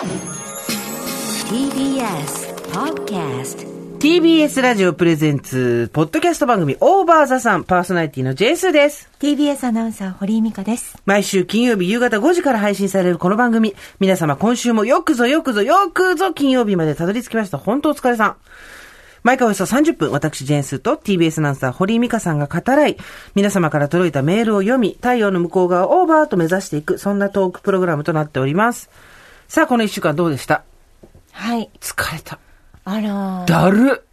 TBS Podcast TBS ラジオプレゼンツ、ポッドキャスト番組、オーバーザさん、パーソナリティのジェイスーです。TBS アナウンサー、堀井美香です。毎週金曜日夕方5時から配信されるこの番組。皆様今週もよくぞよくぞよくぞ金曜日までたどり着きました。本当お疲れさん。毎回およそ30分、私、ジェーンスーと TBS アナウンサー、堀井美香さんが語らい、皆様から届いたメールを読み、太陽の向こう側をオーバーと目指していく、そんなトークプログラムとなっております。さあ、この一週間どうでした？はい。疲れた。あら、だる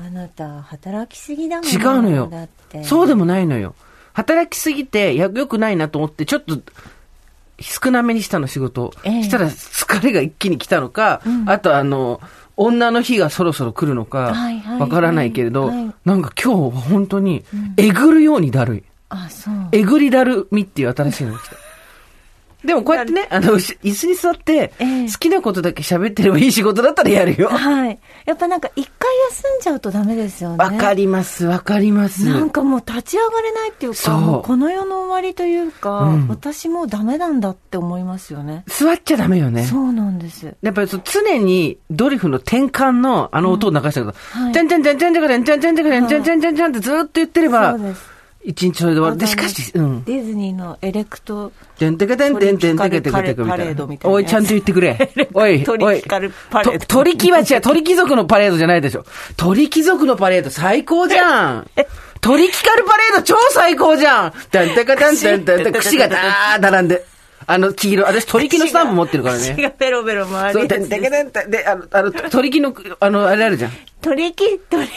あなた、働きすぎだもん違うのよだって。。そうでもないのよ。働きすぎて、や、良くないなと思って、ちょっと、少なめにしたの仕事を。ええしたら疲れが一気に来たのか、あとあの、女の日がそろそろ来るのかわからないけれど、はいなんか今日は本当に、えぐるようにだるい。あ、そう。えぐりだるみっていう新しいのが来た。でもこうやってね、あの、し椅子に座って、ええ好きなことだけ喋ってればいい仕事だったらやるよ。はい。やっぱなんか一回休んじゃうとダメですよね。わかります、わかります。なんかもう立ち上がれないっていうそうか、もうこの世の終わりというか、うん私もうダメなんだって思いますよね。座っちゃダメよね。そうなんです。やっぱり常にドリフの転換のあの音を流してるから、はいチャンチャンチャンチャンチャンチャンチャンチャンチャンチャンチャンチャンチャンってずーっと言ってればそう、です。一日それで終わる。で、しかし、うん。ディズニーのエレクト、てんてけてんてんてんてけてけてけみパたいなおい、ちゃんと言ってくれ。おい、おい。鳥貴は違う、鳥貴族のパレードじゃないでしょ。鳥貴族のパレード最高じゃん。鳥貴カルパレード超最高じゃん。てんてけてんてんてんてん、串がだー並んで。あの、黄色。私鳥貴のスタンプ持ってるからね。血がペロペロ回そう、るやつてんてけてんてんで、あの、あの、鳥木の、あの、あれあるじゃん。鳥木、鳥、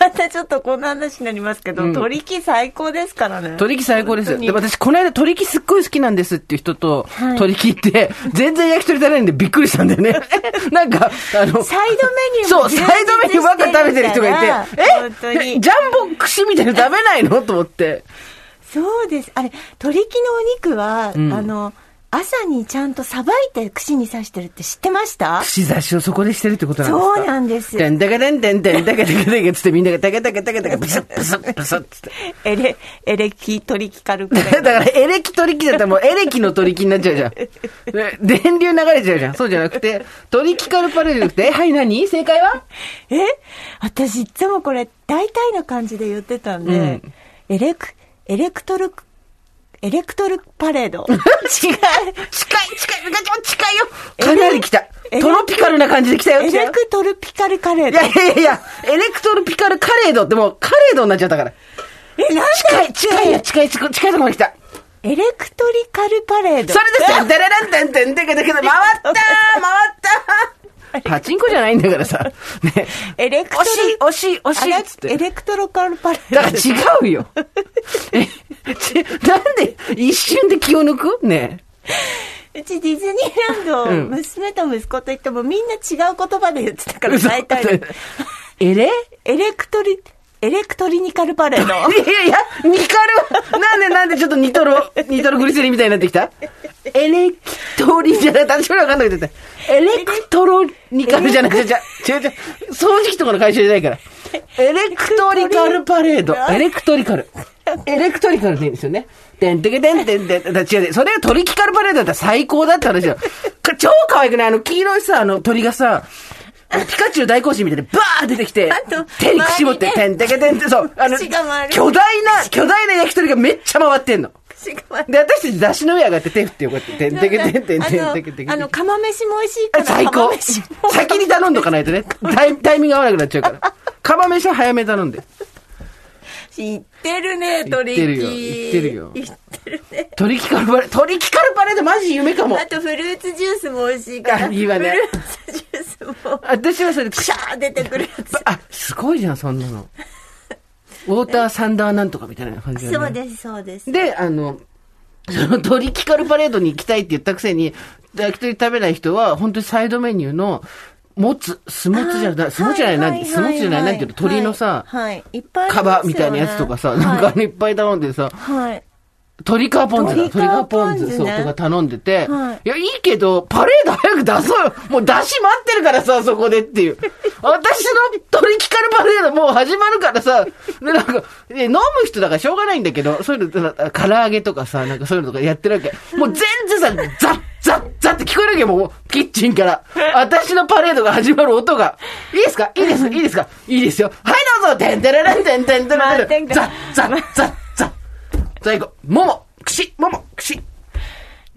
またちょっとこんな話になりますけど、うん鳥木最高ですからね。鳥木最高ですよ。で、私、この間鳥木すっごい好きなんですっていう人と、はい鳥木って、全然焼き鳥食べないんでびっくりしたんだよね。なんか、あの、サイドメニューそう、サイドメニューばっか食べてる人がいて、え本当にえ？ジャンボ串みたいなの食べないの？と思って。そうです。あれ、鳥木のお肉は、うんあの、朝にちゃんとさばいて串に刺してるって知ってました？串刺しをそこでしてるってことなんですか？そうなんですてんてけてんてんてんてけてけてけつってみんながてけてけてけてけブスッブスッブスッつって。エレ、エレキ鳥木カルパレだから、エレキ取り木だったらもうエレキの取り木になっちゃうじゃん。で電流流れちゃうじゃん。そうじゃなくて、取り木カルパレードじゃなくて、えはい、何正解はえ私いつもこれ大体の感じで言ってたんで、うんエレク、エレクトル、エレクトルパレード。違う。近い、近い、近いよ。かなり来た。トロピカルな感じで来たよ。エレクトルピカルカレーいド。やいやいや、エレクトロピカルカレードってもうカレードになっちゃったから。え、なんだ近い、近いよ、近い、近い、近いところに来た。エレクトリカルパレード。それですよ。デレレンテンテンテケテ回ったー回ったーパチンコじゃないんだからさ。ね。エレクトル惜しい、惜しい、惜しい。エレクトロカルパレード。だから違うよ。なんで一瞬で気を抜く？ねうちディズニーランド、うん。娘と息子といってもみんな違う言葉で言ってたから大体。嘘えれエレクトリ、エレクトリニカルパレード。いやいや、ニカル、なんでなんでちょっとニトロ、ニトログリセリンみたいになってきた？エレキトリじゃなくて、私これわかんなくて。エレクトロニカルじゃなくて、じゃ、違う違う、掃除機とかの会社じゃないから。エレクトリカルパレード。エレクトリカル。エレクトリカルでいいんですよね。てんてけてんてんてん。だ違う。それがトリキカルパレードだったら最高だって話だよ。超可愛くない？あの黄色いさ、あの鳥がさ、ピカチュウ大行進みたいにバー出てきて手に串持って、てんてけてんって、そう、あの、巨大な、巨大な焼き鳥がめっちゃ回ってんの。で、私たち出汁の上上がって手振ってよ、こうやって、てんてけてんてんてんてけてけあの、釜飯も美味しいから。最高先に頼んどかないとね、タイタイミング合わなくなっちゃうから。釜飯は早めに頼んで。知ってるね、鳥木。言ってるよ言ってるよ言ってるね。トリキカルパレード、トリキカルパレードマジ夢かもあ。とフルーツジュースも美味しいから。あいいわねフルーツジュースも、私はそれ、シャー出てくるやつ。あ、すごいじゃん、そんなの。ウォーターサンダーなんとかみたいな感じだね。そうです、そうです。で、あの、そのトリキカルパレードに行きたいって言ったくせに、焼き鳥食べない人は、本当にサイドメニューの、もつ、すもつじゃない、すもつじゃない、なんて、すもつじゃない、なんていうの、鳥のさ、はい、はいいっぱいカバみたいなやつとかさ、なんかいっぱい頼んでさ、はい。鶏皮ポン酢だ。鶏皮鶏皮ポン酢、そう、とか頼んでて、はいいや、いいけど、パレード早く出そうよ。もう出し待ってるからさ、そこでっていう。私のトリキカルパレードもう始まるからさ、で、なんか、え飲む人だからしょうがないんだけど、そういうの、な唐揚げとかさ、なんかそういうのとかやってるわけ。もう全然さ、ザッザッザッって聞こえるわけよ、もう、キッチンから。私のパレードが始まる音が。いいですか？いいですいいですか？いいですよ。はい、どうぞてんてれれんてんてんてれれん。ザッザッザッザッ。最後、もも、くし、もも、くし。い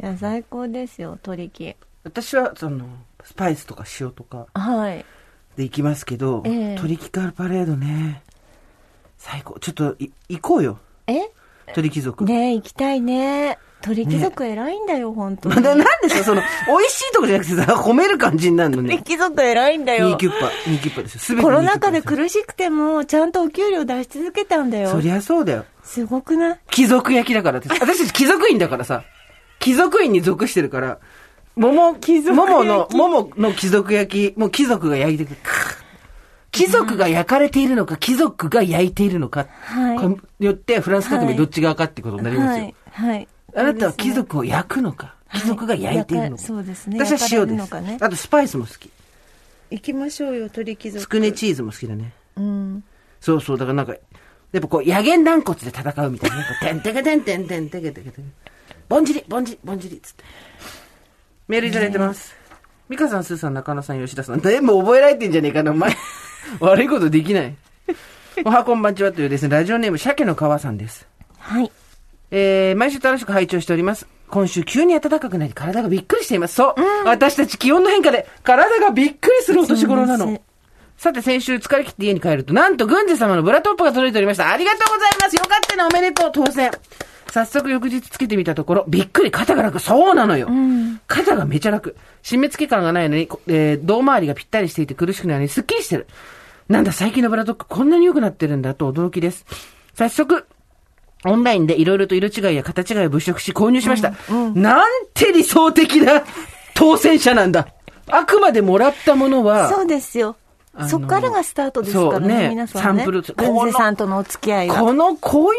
や、最高ですよ、鳥木。私は、その、スパイスとか塩とかはい。で行きますけど、ええトリキカルパレードね。最高。ちょっと、い、行こうよ。え？鳥貴族。ねえ、行きたいね。鳥貴族偉いんだよ、本当に。まだ、なんですかその、美味しいとこじゃなくてさ、褒める感じになるのね。鳥貴族偉いんだニよーキュッパ、ニーキュッパですよ。すべてコロナ禍で苦しくても、ちゃんとお給料出し続けたんだよ。そりゃそうだよ。すごくない？貴族焼きだからって。私たち貴族院だからさ。貴族院に属してるから、桃、貴族焼き桃の、桃の貴族焼き、もう貴族が焼いてくる。貴族が焼かれているのか、貴族が焼いているのか、はいよってフランス革命はいどっち側かってことになりますよ。はい。はい。あなたは貴族を焼くのか、貴族が焼いているのか？そうですね私は塩です。あとスパイスも好き。行きましょうよ、鳥貴族。つくねチーズも好きだね。うん。そうそう、だからなんか、やっぱこう、野源軟骨で戦うみたいなてんてけてんてんてんてけてけてん。ぼんじり、ぼんじり、ぼんじり、つって。メールいただいてます。美香さん、スーさん、中野さん、吉田さん。全部覚えられてんじゃねえかな、お前。悪いことできない。おはこんばんちはというですね、ラジオネーム、鮭の川さんです。はい。えー、毎週楽しく拝聴しております。今週急に暖かくなり体がびっくりしています。そう、私たち気温の変化で体がびっくりするお年頃なの。さて先週疲れ切って家に帰ると、なんと軍司様のブラトップが届いておりました。ありがとうございます。よかったね、おめでとう、当選。早速翌日つけてみたところ、びっくり、肩が楽。そうなのよ。肩がめちゃ楽。締め付け感がないのに、こえー胴回りがぴったりしていて苦しくないのにすっきりしてる。なんだ、最近のブラトップこんなに良くなってるんだと驚きです。早速、オンラインでいろいろと色違いや形違いを物色し購入しました。なんて理想的な当選者なんだ。あくまでもらったものは、そうですよ。そっからがスタートですからね、ね皆さんね。サンプル軍司さんとのお付き合いは。この、こうい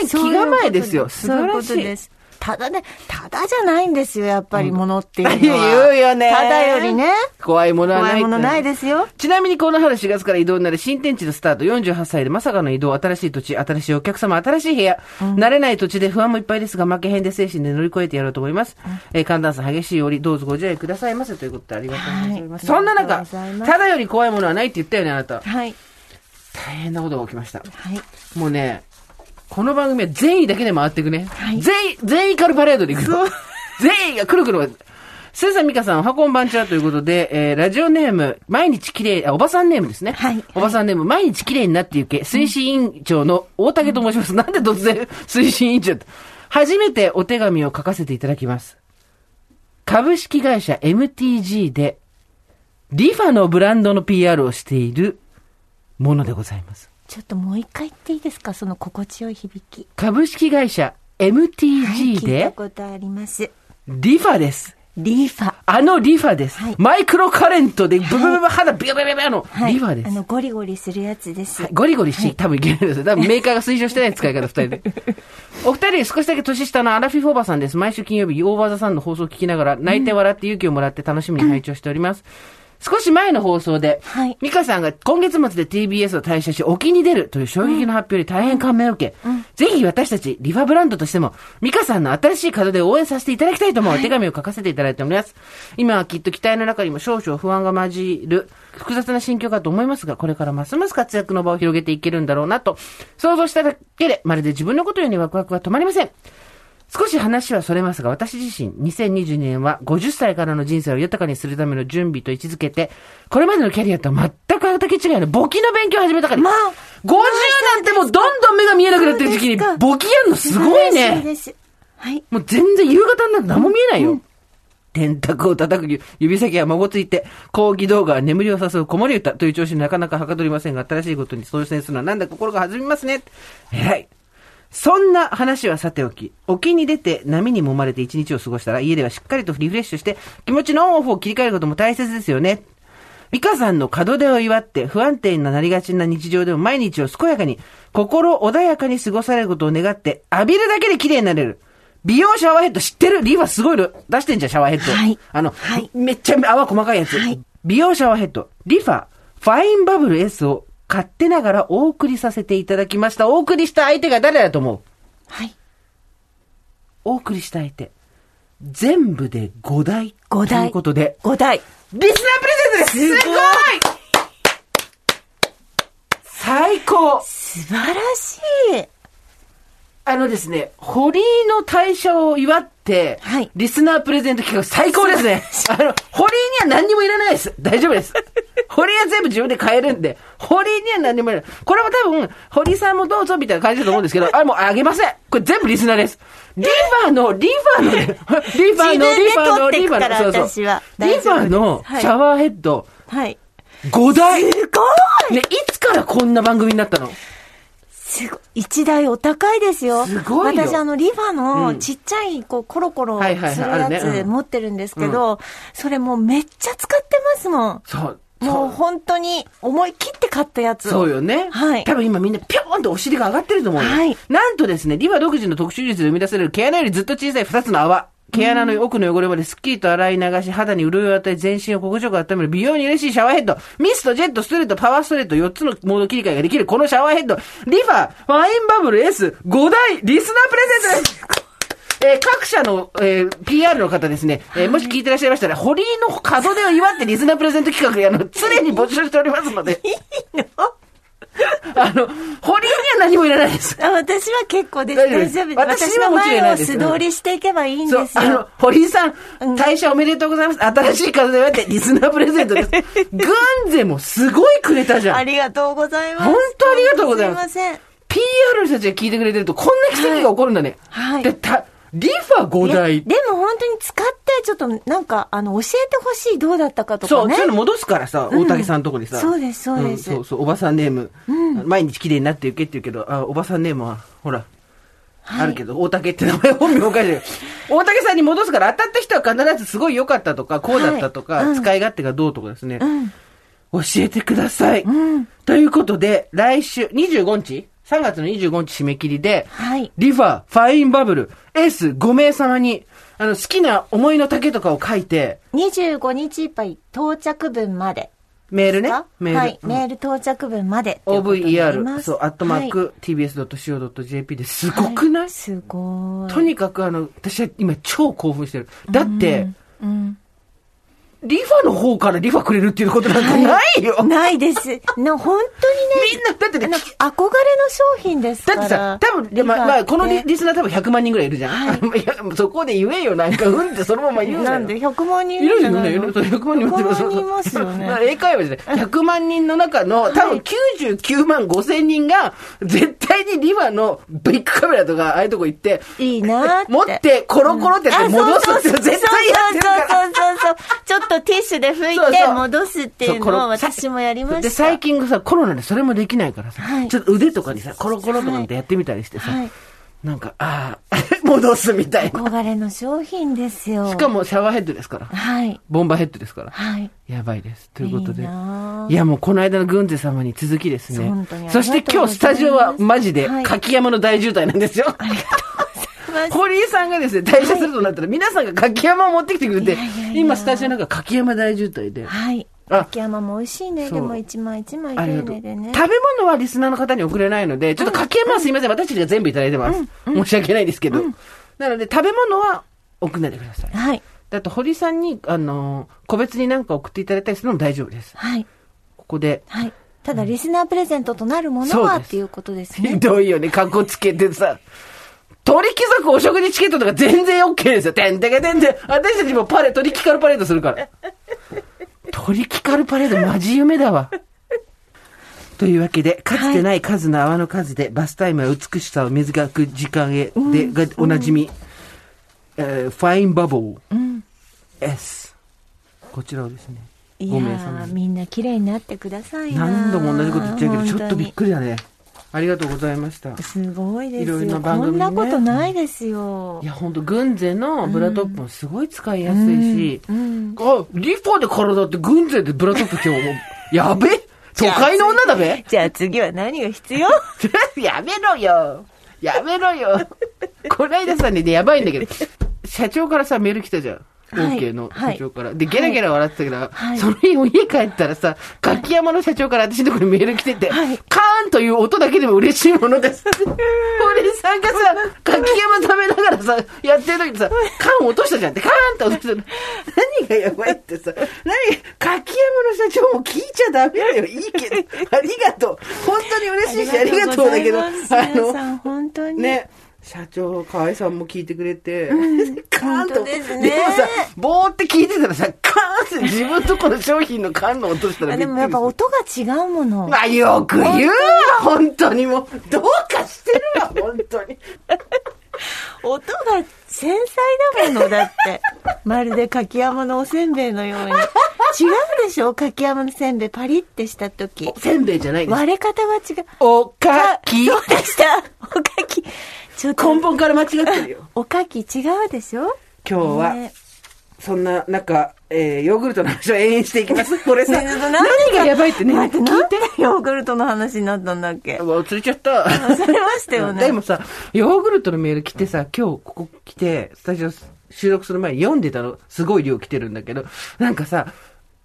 うね、気構えですよ。素晴らしい。とです。ただね、ただじゃないんですよ、やっぱり物っていうのは。言うよね。ただよりね、怖いものはない。怖いものないですよ。ちなみにこの春4月から移動になる新天地のスタート48歳でまさかの移動、新しい土地、新しいお客様、新しい部屋。慣れない土地で不安もいっぱいですが、負けへんで精神で乗り越えてやろうと思います。えー寒暖差激しいより、どうぞご自愛くださいませということでありがとうございます。はいそんな中、ただより怖いものはないって言ったよね、あなた。はい。大変なことが起きました。はい。もうね、この番組は善意だけで回っていくね。はい善意、善意カルパレードで行くよ。善意がくるくる。スーさん、ミカさん、おはこんばんちはということで、えー、ラジオネーム、毎日綺麗、あ、おばさんネームですね。はいおばさんネーム、毎日綺麗になってゆけ、推進委員長の大竹と申します。なんで突然、推進委員長初めてお手紙を書かせていただきます。株式会社 MTG で、リファのブランドの PR をしているものでございます。ちょっともう一回言っていいですか？その心地よい響き。株式会社はい MTG 聞いたで、ことあります。リファです。リーファ。あのリファです。はいマイクロカレントでブブブブ肌ビャビャビャビャのはい。リファです。あの、ゴリゴリするやつです。はいゴリゴリし、多分いけないですよ。多分メーカーが推奨してない使い方、二人で。お二人少しだけ年下のアラフィフおばさんです。毎週金曜日、 OVER THE SUN の放送を聞きながら、泣いて笑って勇気をもらって楽しみに拝聴しております。少し前の放送で、はいミカさんが今月末で TBS を退社し、沖に出るという衝撃の発表に大変感銘を受け、ぜひ私たち、リファブランドとしても、ミカさんの新しい門出を応援させていただきたいと思うお手紙を書かせていただいております。今はきっと期待の中にも少々不安が混じる、複雑な心境かと思いますが、これからますます活躍の場を広げていけるんだろうなと、想像しただけで、まるで自分のことようにワクワクが止まりません。少し話はそれますが、私自身、2022年は50歳からの人生を豊かにするための準備と位置づけて、これまでのキャリアとは全く畑違いの簿記の勉強を始めたから。まあ50なんてもうどんどん目が見えなくなってる時期に簿記やるのすごいね。はい。もう全然夕方になって何も見えないよ。電卓を叩く指先は孫ついて、講義動画は眠りを誘う子守歌という調子になかなかはかどりませんが、新しいことに挑戦するのはなんだ心が弾みますね。偉い。そんな話はさておき、沖に出て波に揉まれて一日を過ごしたら家ではしっかりとリフレッシュして気持ちのオンオフを切り替えることも大切ですよね。ミカさんの門出を祝って不安定になりがちな日常でも毎日を健やかに、心穏やかに過ごされることを願って、浴びるだけで綺麗になれる。美容シャワーヘッド知ってる？リーファすごいの出してんじゃん、シャワーヘッド。はいあの、はいめっちゃ泡細かいやつ。はい美容シャワーヘッド、リファ、ファインバブル S を買ってながらお送りさせていただきました。お送りした相手が誰だと思う？はい。お送りした相手。全部で5台。5台ということで、5台。リスナープレゼントですすごい最高素晴らしい。あのですね、堀井の退社を祝って、はいリスナープレゼント企画最高ですね。あの、堀井には何にもいらないです。大丈夫です。堀井は全部自分で買えるんで、堀井には何にもいらない。これも多分、堀井さんもどうぞみたいな感じだと思うんですけど、あれもうあげません。これ全部リスナーです。リファの、リファのね、リファの、自分でリファの、取ってリファの、くからそうそう。リファのはいシャワーヘッド、はい。5台。すごいね、いつからこんな番組になったの？すごい。一台お高いですよ。すごいよ私、あの、リファうのんちっちゃい、こう、コロコロはいはいはいするやつうん持ってるんですけど、それもうめっちゃ使ってますもん。そう。もう本当に思い切って買ったやつを。そうよね。はい多分今みんなぴょーんとお尻が上がってると思うよ。はいなんとですね、リファ独自の特殊技術で生み出される毛穴よりずっと小さい2つの泡。毛穴の奥の汚れまですっきりと洗い流し、肌に潤いを与え、全身を心地よく温める美容に嬉しいシャワーヘッド。ミスト、ジェット、ストレート、パワーストレート、4つのモード切り替えができるこのシャワーヘッド。リファ、ファインバブル S、5台、リスナープレゼントですえー各社の、えー PR の方ですね、えーもし聞いてらっしゃいましたら、堀井の門出を祝ってリスナープレゼント企画、あの、常に募集しておりますので。あの、堀井には何もいらないです。あ私は結構です。大丈夫です。私の前を素通りしていけばいいんで、すあのよ。、堀井さん、うん退社おめでとうございます。新しい風で祝ってリスナープレゼントです。グンゼもすごいくれたじゃん。ありがとうございます。本当ありがとうございますすいません。PR の人たちが聞いてくれてると、こんな奇跡が起こるんだね。はいで、た、リファ5いや台。でも本当に使って、ちょっとなんか、あの、教えてほしい、どうだったかとそう、かね。そういうの戻すからさ、大竹さんのとこにさ。そうですそうですんそうそう、おばさんネーム。毎日綺麗になっていけって言うけど、あ、おばさんネームは、ほら、あるけど、大竹って名前本名書いてる。大竹さんに戻すから、当たった人は必ずすごい良かったとか、こうだったとか、はいうん使い勝手がどうとかですね、うん。教えてください。うん。ということで、来週、25日？?3 月の25日締め切りで、はい。リファ、ファインバブル、S5 名様に、あの、好きな思いの丈とかを書いて、25日いっぱい到着分まで。メールね。メール。はい。うんメール到着分まで OVER、す。そう、アットマーク、tbs.co.jp ですごくない、はいすごい。とにかくあの、私は今超興奮してる。だって、うん。リファの方からリファくれるっていうことなんかないよ。ないです。な、本当にね。みんな、だってね、憧れの商品ですから。だってさ、多分、でまあ、まあ、このリリスナー多分100万人ぐらいいるじゃん。はい いやそこで言えよ、なんか、うんってそのまま言うなよなんで100万人いるよね、じゃないの？いるそう100万人100万人いますよね。英会話じゃない。100万人の中の、多分99万5千人が、絶対にリファのビッグカメラとか、ああいうとこ行って、いいなーって。持って、コロコロってやって戻すって絶対やってるから。そうそうそうそう。ちょっとティッシュで拭いて戻すっていうのを私もやりました。で、最近さ、コロナでそれもできないからさ、はいちょっと腕とかにさ、コロコロとかってやってみたりしてさ、はい。なんか、ああ、戻すみたいな。憧れの商品ですよ。しかもシャワーヘッドですから。はい。ボンバーヘッドですから。はい。やばいです。ということで。いや、もうこの間の軍勢様に続きですねそして今日スタジオはマジではい柿山の大渋滞なんですよ。堀井さんがですね、退社するとなったら、皆さんが柿山を持ってきてくれて今スタジオなんか柿山大渋滞で。はい。あ秋山も美味しいね。でも一枚一枚。丁寧でね。食べ物はリスナーの方に送れないので、ちょっと柿山はすいません、私たちが全部いただいてます。申し訳ないですけど。なので、食べ物は送んないでください。はい。だと、堀さんに、あのー、個別になんか送っていただいたりするのも大丈夫です。はい。ここで。はい。ただ、リスナープレゼントとなるものはっていうことですひね。どいよね、格好つけてさ。鳥貴族お食事チケットとか全然 OK ですよ。てんてけてんてん。私たちもパレ、鳥キカルパレードするから。鳥キカルパレードマジ夢だわ。というわけで、かつてない数の泡の数で、バスタイムは美しさを水がく時間へ、で、がおなじみ、えーファインバブル、S。こちらをですね、いや5名様。みんな綺麗になってくださいな何度も同じこと言っちゃうけど、ちょっとびっり。くりだね。ありがとうございました。すごいですいろいろよ。な番組ねこんなことないですよい。や、ほんと、軍勢のブラトップもすごい使いやすいし、うん。あ、リファで体って軍勢でブラトップ着て やべ都会の女だべじゃあ次は何が必要？やめろよやめろよこないださんね、やばいんだけど、社長からさ、メール来たじゃん。はい OK のはい社長から。で、ゲラゲラ笑ってたけど、はいその日家帰ったらさ、柿山の社長から私のところにメール来てて、はいカーンという音だけでも嬉しいものです。堀さんがさ、柿山食べながらさ、やってる時にさ、カーン落としたじゃんって、カーンって落としたの。何がやばいってさ、何柿山の社長も聞いちゃダメだよ。いいけど、ありがとう。本当に嬉しいし、ありがとうだけど、ありがとうございます皆さん本当にね。社長、河合さんも聞いてくれて、カーンと。ですねもさ、ぼーって聞いてたらさ、カーンって自分とこの商品の缶の落としたらでもやっぱ音が違うもの。まあ、よく言うわ、本当にもう。どうかしてるわ、本当に。音が繊細だものだって。まるで柿山のおせんべいのように。違うでしょ？柿山のせんべいパリってした時。せんべいじゃないです。割れ方が違う。おかき。そうでした。おかき。根本から間違ってるよ。おかき違うでしょ？今日は、ねそんな中、えー、ヨーグルトの話を延々していきます。これさ、ね何がやばいってね、聞いて。でヨーグルトの話になったんだっけ？忘れちゃった。忘れましたよね。でもさ、ヨーグルトのメール来てさ、今日ここ来て、スタジオ収録する前に読んでたの、すごい量来てるんだけど、なんかさ、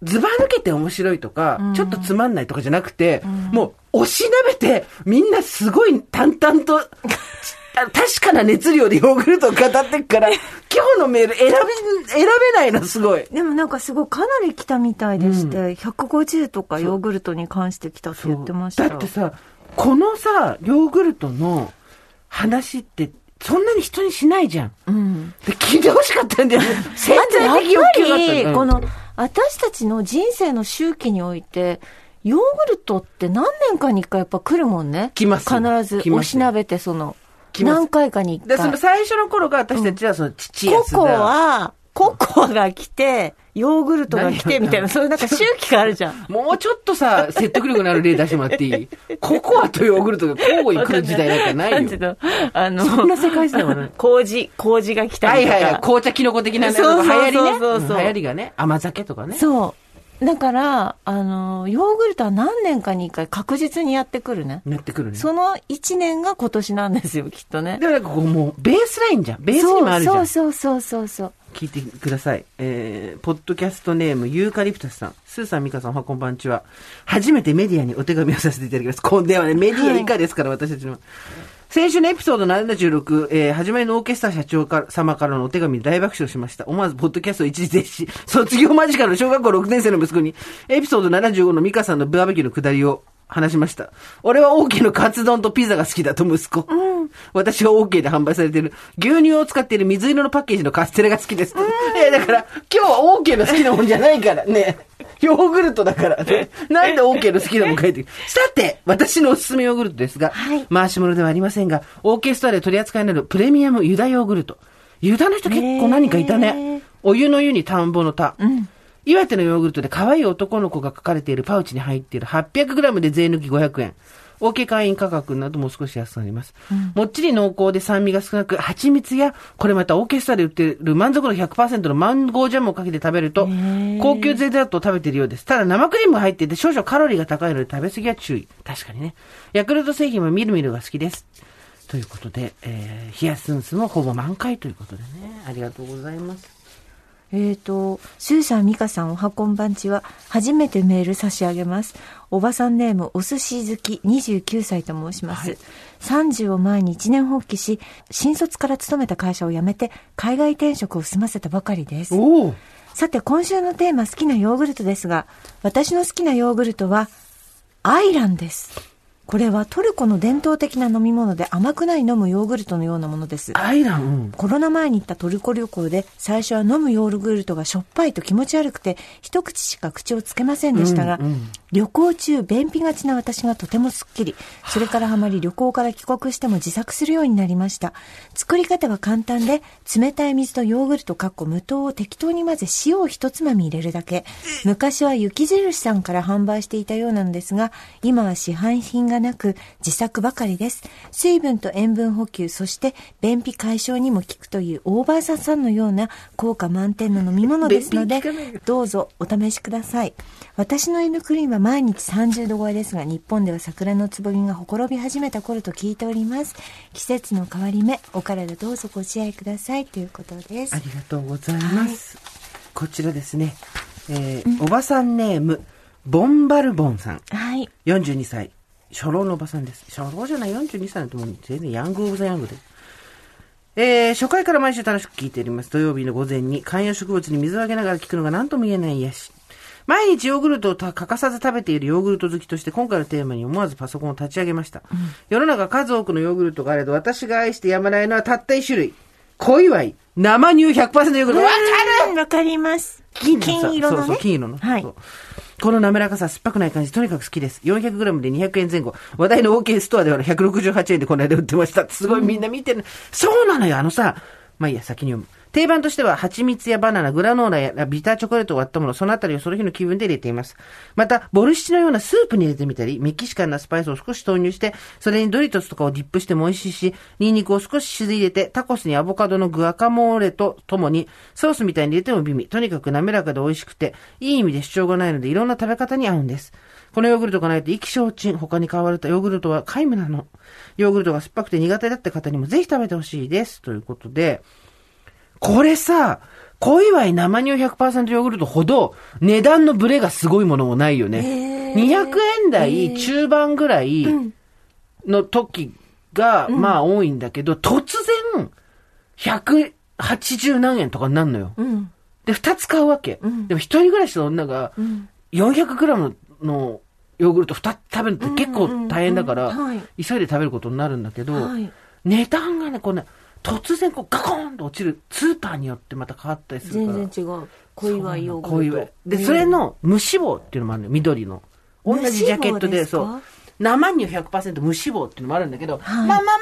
ズバ抜けて面白いとか、ちょっとつまんないとかじゃなくて、もう、押しなべて、みんなすごい淡々と、あ確かな熱量でヨーグルトを語ってくから、今日のメール選べ、選べないの、すごい。でもなんかすごいかなり来たみたいでして、150とかヨーグルトに関して来たって言ってました。だってさ、このさ、ヨーグルトの話って、そんなに人にしないじゃん。うん。で聞いてほしかったんだよね。潜在的欲求があぱったこの、私たちの人生の周期において、ヨーグルトって何年かに一回やっぱ来るもんね。来ます必ず、おしなべてその、何回かに一で、そ回。の最初の頃が私たちはその父やココ。ア、ココアが来て、ヨーグルトが来てみたいな、何そういうなんか周期があるじゃん。もうちょっとさ、説得力のある例出してもらっていい？ココアとヨーグルトが交互に来る時代なんかないよんていう。の？あの、そんな世界線はない麹、麹が来たりとか。はいはいはい。紅茶キノコ的なね、そうそうそう流行りね。そうそううん流行りがね。甘酒とかね。そう。だから、あの、ヨーグルトは何年かに一回確実にやってくるね。なってくるね。その1年が今年なんですよ、きっとね。でもなんかこうもう、ベースラインじゃん。ベースにもあるじゃん。そうそうそうそうそう。聞いてください。えー、ポッドキャストネーム、ユーカリプタスさん。スーさん、ミカさん、おはこんばんちは。初めてメディアにお手紙をさせていただきます。こんではね、メディア以下ですから、私たちの。先週のエピソード76、えー、始まりのオーケストラ社長から様からのお手紙で大爆笑しました。思わず、ポッドキャスト一時停止、卒業間近の小学校6年生の息子に、エピソード75のミカさんのバーベキューのくだりを話しました。俺は OK のカツ丼とピザが好きだと息子。私は OK で販売されている牛乳を使っている水色のパッケージのカステラが好きです。えだから、今日は OK の好きなもんじゃないからね。ヨーグルトだからね。なんで OK の好きなもん書いてる？さて、私のおすすめヨーグルトですが、はい回し物ではありませんが、オーケストラで取り扱いになるプレミアムユダヨーグルト。ユダの人結構何かいたへねー。お湯の湯に田んぼの田。うん。岩手のヨーグルトで可愛い男の子が書かれているパウチに入っている 800g で税抜き500円。OK 会員価格なども少し安くなります。もっちり濃厚で酸味が少なく、蜂蜜や、これまたオーケストラで売っている満足度100%のマンゴージャムをかけて食べるとー、高級デザートを食べているようです。ただ生クリームが入っていて少々カロリーが高いので食べ過ぎは注意。確かにね。ヤクルト製品はみるみるが好きです。ということで、えー、ヒヤスンスもほぼ満開ということでね。ありがとうございます。えっ、と、スーさん、ミカさん、おはこんばんちは、初めてメール差し上げます。おばさんネーム、お寿司好き、29歳と申します。はい30を前に一年発起し、新卒から勤めた会社を辞めて、海外転職を済ませたばかりです。さて、今週のテーマ、好きなヨーグルトですが、私の好きなヨーグルトは、アイランです。これはトルコの伝統的な飲み物で甘くない飲むヨーグルトのようなものです。アイラン、うん。コロナ前に行ったトルコ旅行で最初は飲むヨーグルトがしょっぱいと気持ち悪くて一口しか口をつけませんでしたが、うんうん旅行中便秘がちな私がとてもすっきり。それからハマり旅行から帰国しても自作するようになりました。作り方は簡単で冷たい水とヨーグルトかっこ無糖を適当に混ぜ塩を一つまみ入れるだけ。昔は雪印さんから販売していたようなのですが今は市販品がなく自作ばかりです。水分と塩分補給そして便秘解消にも効くというオーバーサさんのような効果満点の飲み物ですのでどうぞお試しください。私の犬クリーンは毎日30度超えですが日本では桜のつぼみがほころび始めた頃と聞いております季節の変わり目お体どうぞご自愛くださいということですありがとうございます。こちらですね。えーおばさんネーム、ボンバルボンさん。はい。42歳。初老のおばさんです。初老じゃない、42歳なんてもう全然ヤングオブザヤングで。えー、初回から毎週楽しく聞いております。土曜日の午前に観葉植物に水をあげながら聞くのが何とも言えない癒し。毎日ヨーグルトをた欠かさず食べているヨーグルト好きとして今回のテーマに思わずパソコンを立ち上げました。世の中数多くのヨーグルトがあれど私が愛してやまないのはたった一種類。小祝い。生乳100%ヨーグルト。わかるうんわかります。金色のね。そうそう、金色の。はいこの滑らかさ、酸っぱくない感じ、とにかく好きです。400g で200円前後。話題の OK ストアでは168円でこの間売ってました。すごいみんな見てる、そうなのよ、あのさ。まあいいや、先に読む。定番としては、蜂蜜やバナナ、グラノーラやビターチョコレートを割ったもの、そのあたりをその日の気分で入れています。また、ボルシチのようなスープに入れてみたり、メキシカンなスパイスを少し投入して、それにドリトスとかをディップしても美味しいし、ニンニクを少し沈入れて、タコスにアボカドのグアカモーレとともに、ソースみたいに入れても美味。とにかく滑らかで美味しくて、いい意味で主張がないので、いろんな食べ方に合うんです。このヨーグルトがないと意気消沈。他に買われたヨーグルトは皆無なの。ヨーグルトが酸っぱくて苦手だった方にもぜひ食べてほしいです。ということで、これさ、小祝い生乳100%ヨーグルトほど値段のブレがすごいものもないよね。200円台中盤ぐらいの時が、まあ多いんだけど、突然、180何円とかになるのよ。うん。で、二つ買うわけ。でも一人暮らしの女が、400グラムのヨーグルト二つ食べるって結構大変だから、急いで食べることになるんだけど、はい。値段がね、こうね、突然こうガコーンと落ちる、スーパーによってまた変わったりするから。全然違う。小祝いヨーグルト。で、それの無脂肪っていうのもあるのよ、緑の。同じジャケットで、そう。生乳100%無脂肪っていうのもあるんだけど、はいまあまあまあまあまあ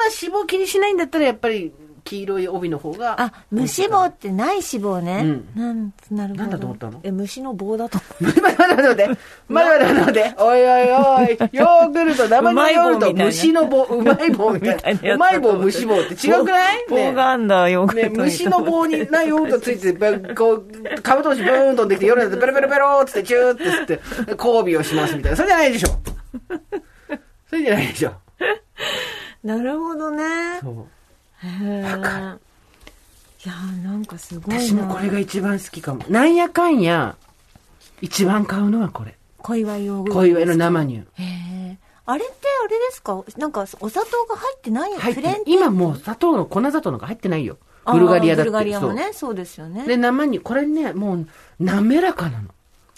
まあ脂肪気にしないんだったらやっぱり黄色い帯の方が。あ、無脂肪ってない脂肪ね。うなん、なるほど。なんだと思ったの？え、虫の棒だと。待って待って待って。待って待って待って。おいおいおい。ヨーグルト、生乳ヨーグルト、うまい棒みたいな虫の棒、うまい棒みたいな。うまい棒、虫棒って違くない？棒棒があんだ、ヨーグね、ルトに。虫の棒になヨーグルトついてて、こう、カブトムシブーン飛んできて、夜になってペロペロペローっつって、チューって吸って、交尾をしますみたいな。それじゃないでしょ。それじゃないでしょ。なるほどね。そう。へーいやーなんかすごいな。私もこれが一番好きかも。なんやかんや、一番買うのはこれ。小祝いヨーグルト。小祝いの生乳。へえ。あれってあれですか？なんかお砂糖が入ってない入って今もう砂糖の、粉砂糖なんか入ってないよ。ブルガリアだって。ブルガリアもね、そうですよね。で、生に、これね、もう、滑らかなの。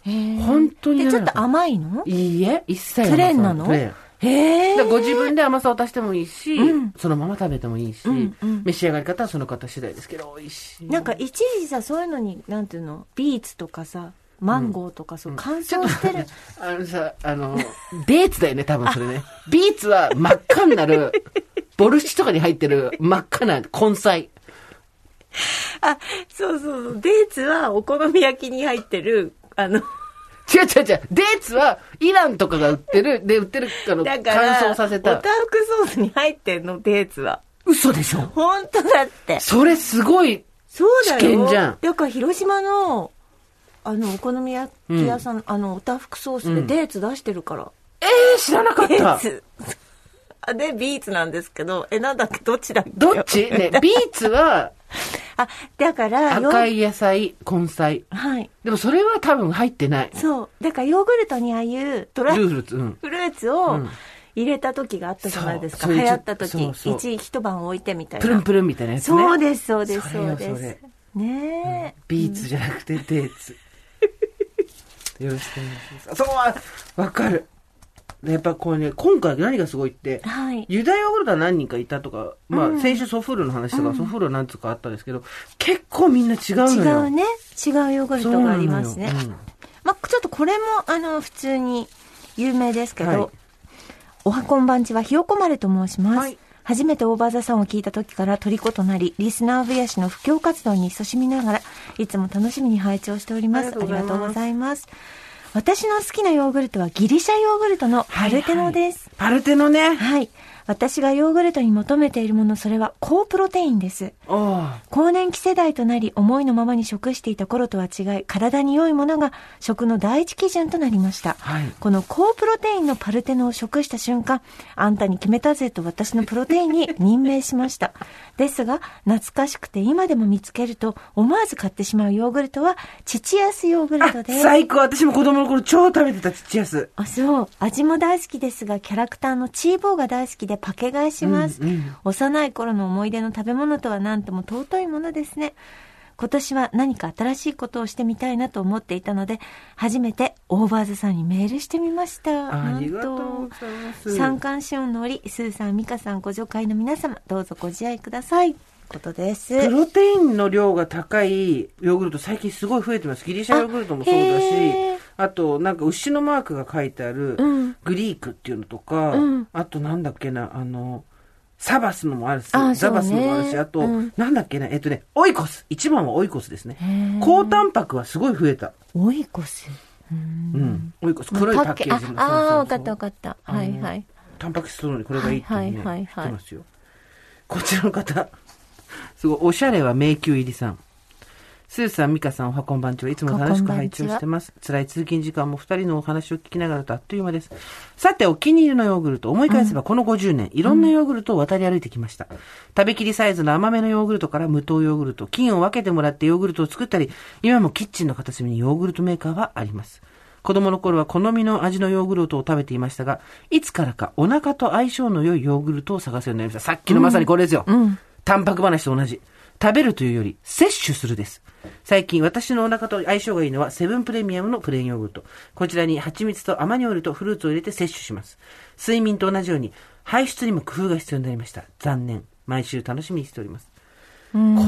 へー本当にで、ちょっと甘いの？いいえ、一切プレーンなの？プレーンへご自分で甘さを足してもいいし、うんそのまま食べてもいいし、うんうん召し上がり方はその方次第ですけど、美味しい。なんか一時さ、そういうのに、なんていうの、ビーツとかさ、マンゴーとかそう、乾燥してる。あのさ、あの、デーツだよね、多分それね。ビーツは真っ赤になる、ボルシチとかに入ってる真っ赤な根菜。あ、そうそうそう。デーツはお好み焼きに入ってる、あの、違う違う違う。デーツはイランとかが売ってる、で売ってる、から、乾燥させたおた。ふくソースに入ってんの、デーツは。嘘でしょ？本当だって。それすごい、そうだよ。危険じゃんだから広島の、あの、お好み焼き屋さん、あの、おたふくソースでデーツ出してるから。えー、知らなかった。デーツ。あで、ビーツなんですけど、え、なんだっけ、どっちだっけ？どっち？ね、ビーツはあ、だから、赤い。い野菜、根菜。はい。でもそれは多分入ってない。そう。だからヨーグルトにああいうドライルーツ、うん。フルーツを入れた時があったじゃないですか。流行った時、そう一一晩置いてみたいな。プルンプルンみたいなやつね。そうです、そうです、そうです。ねえ、ビーツじゃなくてデーツ。よろしくお願いします。そうは、わかる。やっぱこれね、今回何がすごいって、はい。ユダヨーグルトは何人かいたとか、まうんあ、先週ソフールの話とか、ソフールは何つうかあったんですけど、結構みんな違う違のよ。うね。違うヨーグルトがありますね。まあ、ちょっとこれも、あの、普通に有名ですけど、はいおはこんばんちはひよこまると申します。はい初めてオーバーザさんを聞いた時から虜となり、リスナー増やしの布教活動に勤しみながら、いつも楽しみに拝聴しております。ありがとうございます私の好きなヨーグルトはギリシャヨーグルトのパルテノです。パルテノね。はい。私がヨーグルトに求めているもの、それは高プロテインです。あ更年期世代となり思いのままに食していた頃とは違い体に良いものが食の第一基準となりました、はいこの高プロテインのパルテノを食した瞬間あんたに決めたぜと私のプロテインに任命しました ですが懐かしくて今でも見つけると思わず買ってしまうヨーグルトはチアスヨーグルあトです最高私も子供の頃超食べてたちっちゃいやつ。あ、そう。味も大好きですが、キャラクターのチーボーが大好きでパケ買いします。うんうん幼い頃の思い出の食べ物とは何とも尊いものですね。今年は何か新しいことをしてみたいなと思っていたので、初めてオーバーズさんにメールしてみました。ありがとうございます。三冠シオンの折、スーさん、ミカさん、ご助会の皆様、どうぞご自愛ください。ことです。プロテインの量が高いヨーグルト最近すごい増えてます。ギリシャヨーグルトもそうだしあとなんか牛のマークが書いてあるうんグリークっていうのとか、うんあとなんだっけな、あの、サバスのもあるし、あザバスのもあるし、あと、うんなんだっけな、えっとね、オイコス。一番はオイコスですね。高タンパクはすごい増えた。オイコス。うん。オイコス。黒いパッケージの。ああわかったわかった。はいはい。タンパク質取るのにこれがいいっていうね、はいはいはいはい言ってますよ。こちらの方、すごい、おしゃれは迷宮入りさん。スーさん、ミカさん、おはこんばんちは。いつも楽しく拝聴してます。辛い通勤時間も二人のお話を聞きながらとあっという間です。さて、お気に入りのヨーグルト。思い返せばこの50年、いろんなヨーグルトを渡り歩いてきました。食べきりサイズの甘めのヨーグルトから無糖ヨーグルト、菌を分けてもらってヨーグルトを作ったり、今もキッチンの片隅にヨーグルトメーカーはあります。子供の頃は好みの味のヨーグルトを食べていましたが、いつからかお腹と相性の良いヨーグルトを探すようになりました。さっきのまさにこれですよ。うんタンパク話と同じ。食べるというより、摂取するです。最近、私のお腹と相性がいいのは、セブンプレミアムのプレーンヨーグルト。こちらに蜂蜜とアマニオイルとフルーツを入れて摂取します。睡眠と同じように、排出にも工夫が必要になりました。残念。毎週楽しみにしております。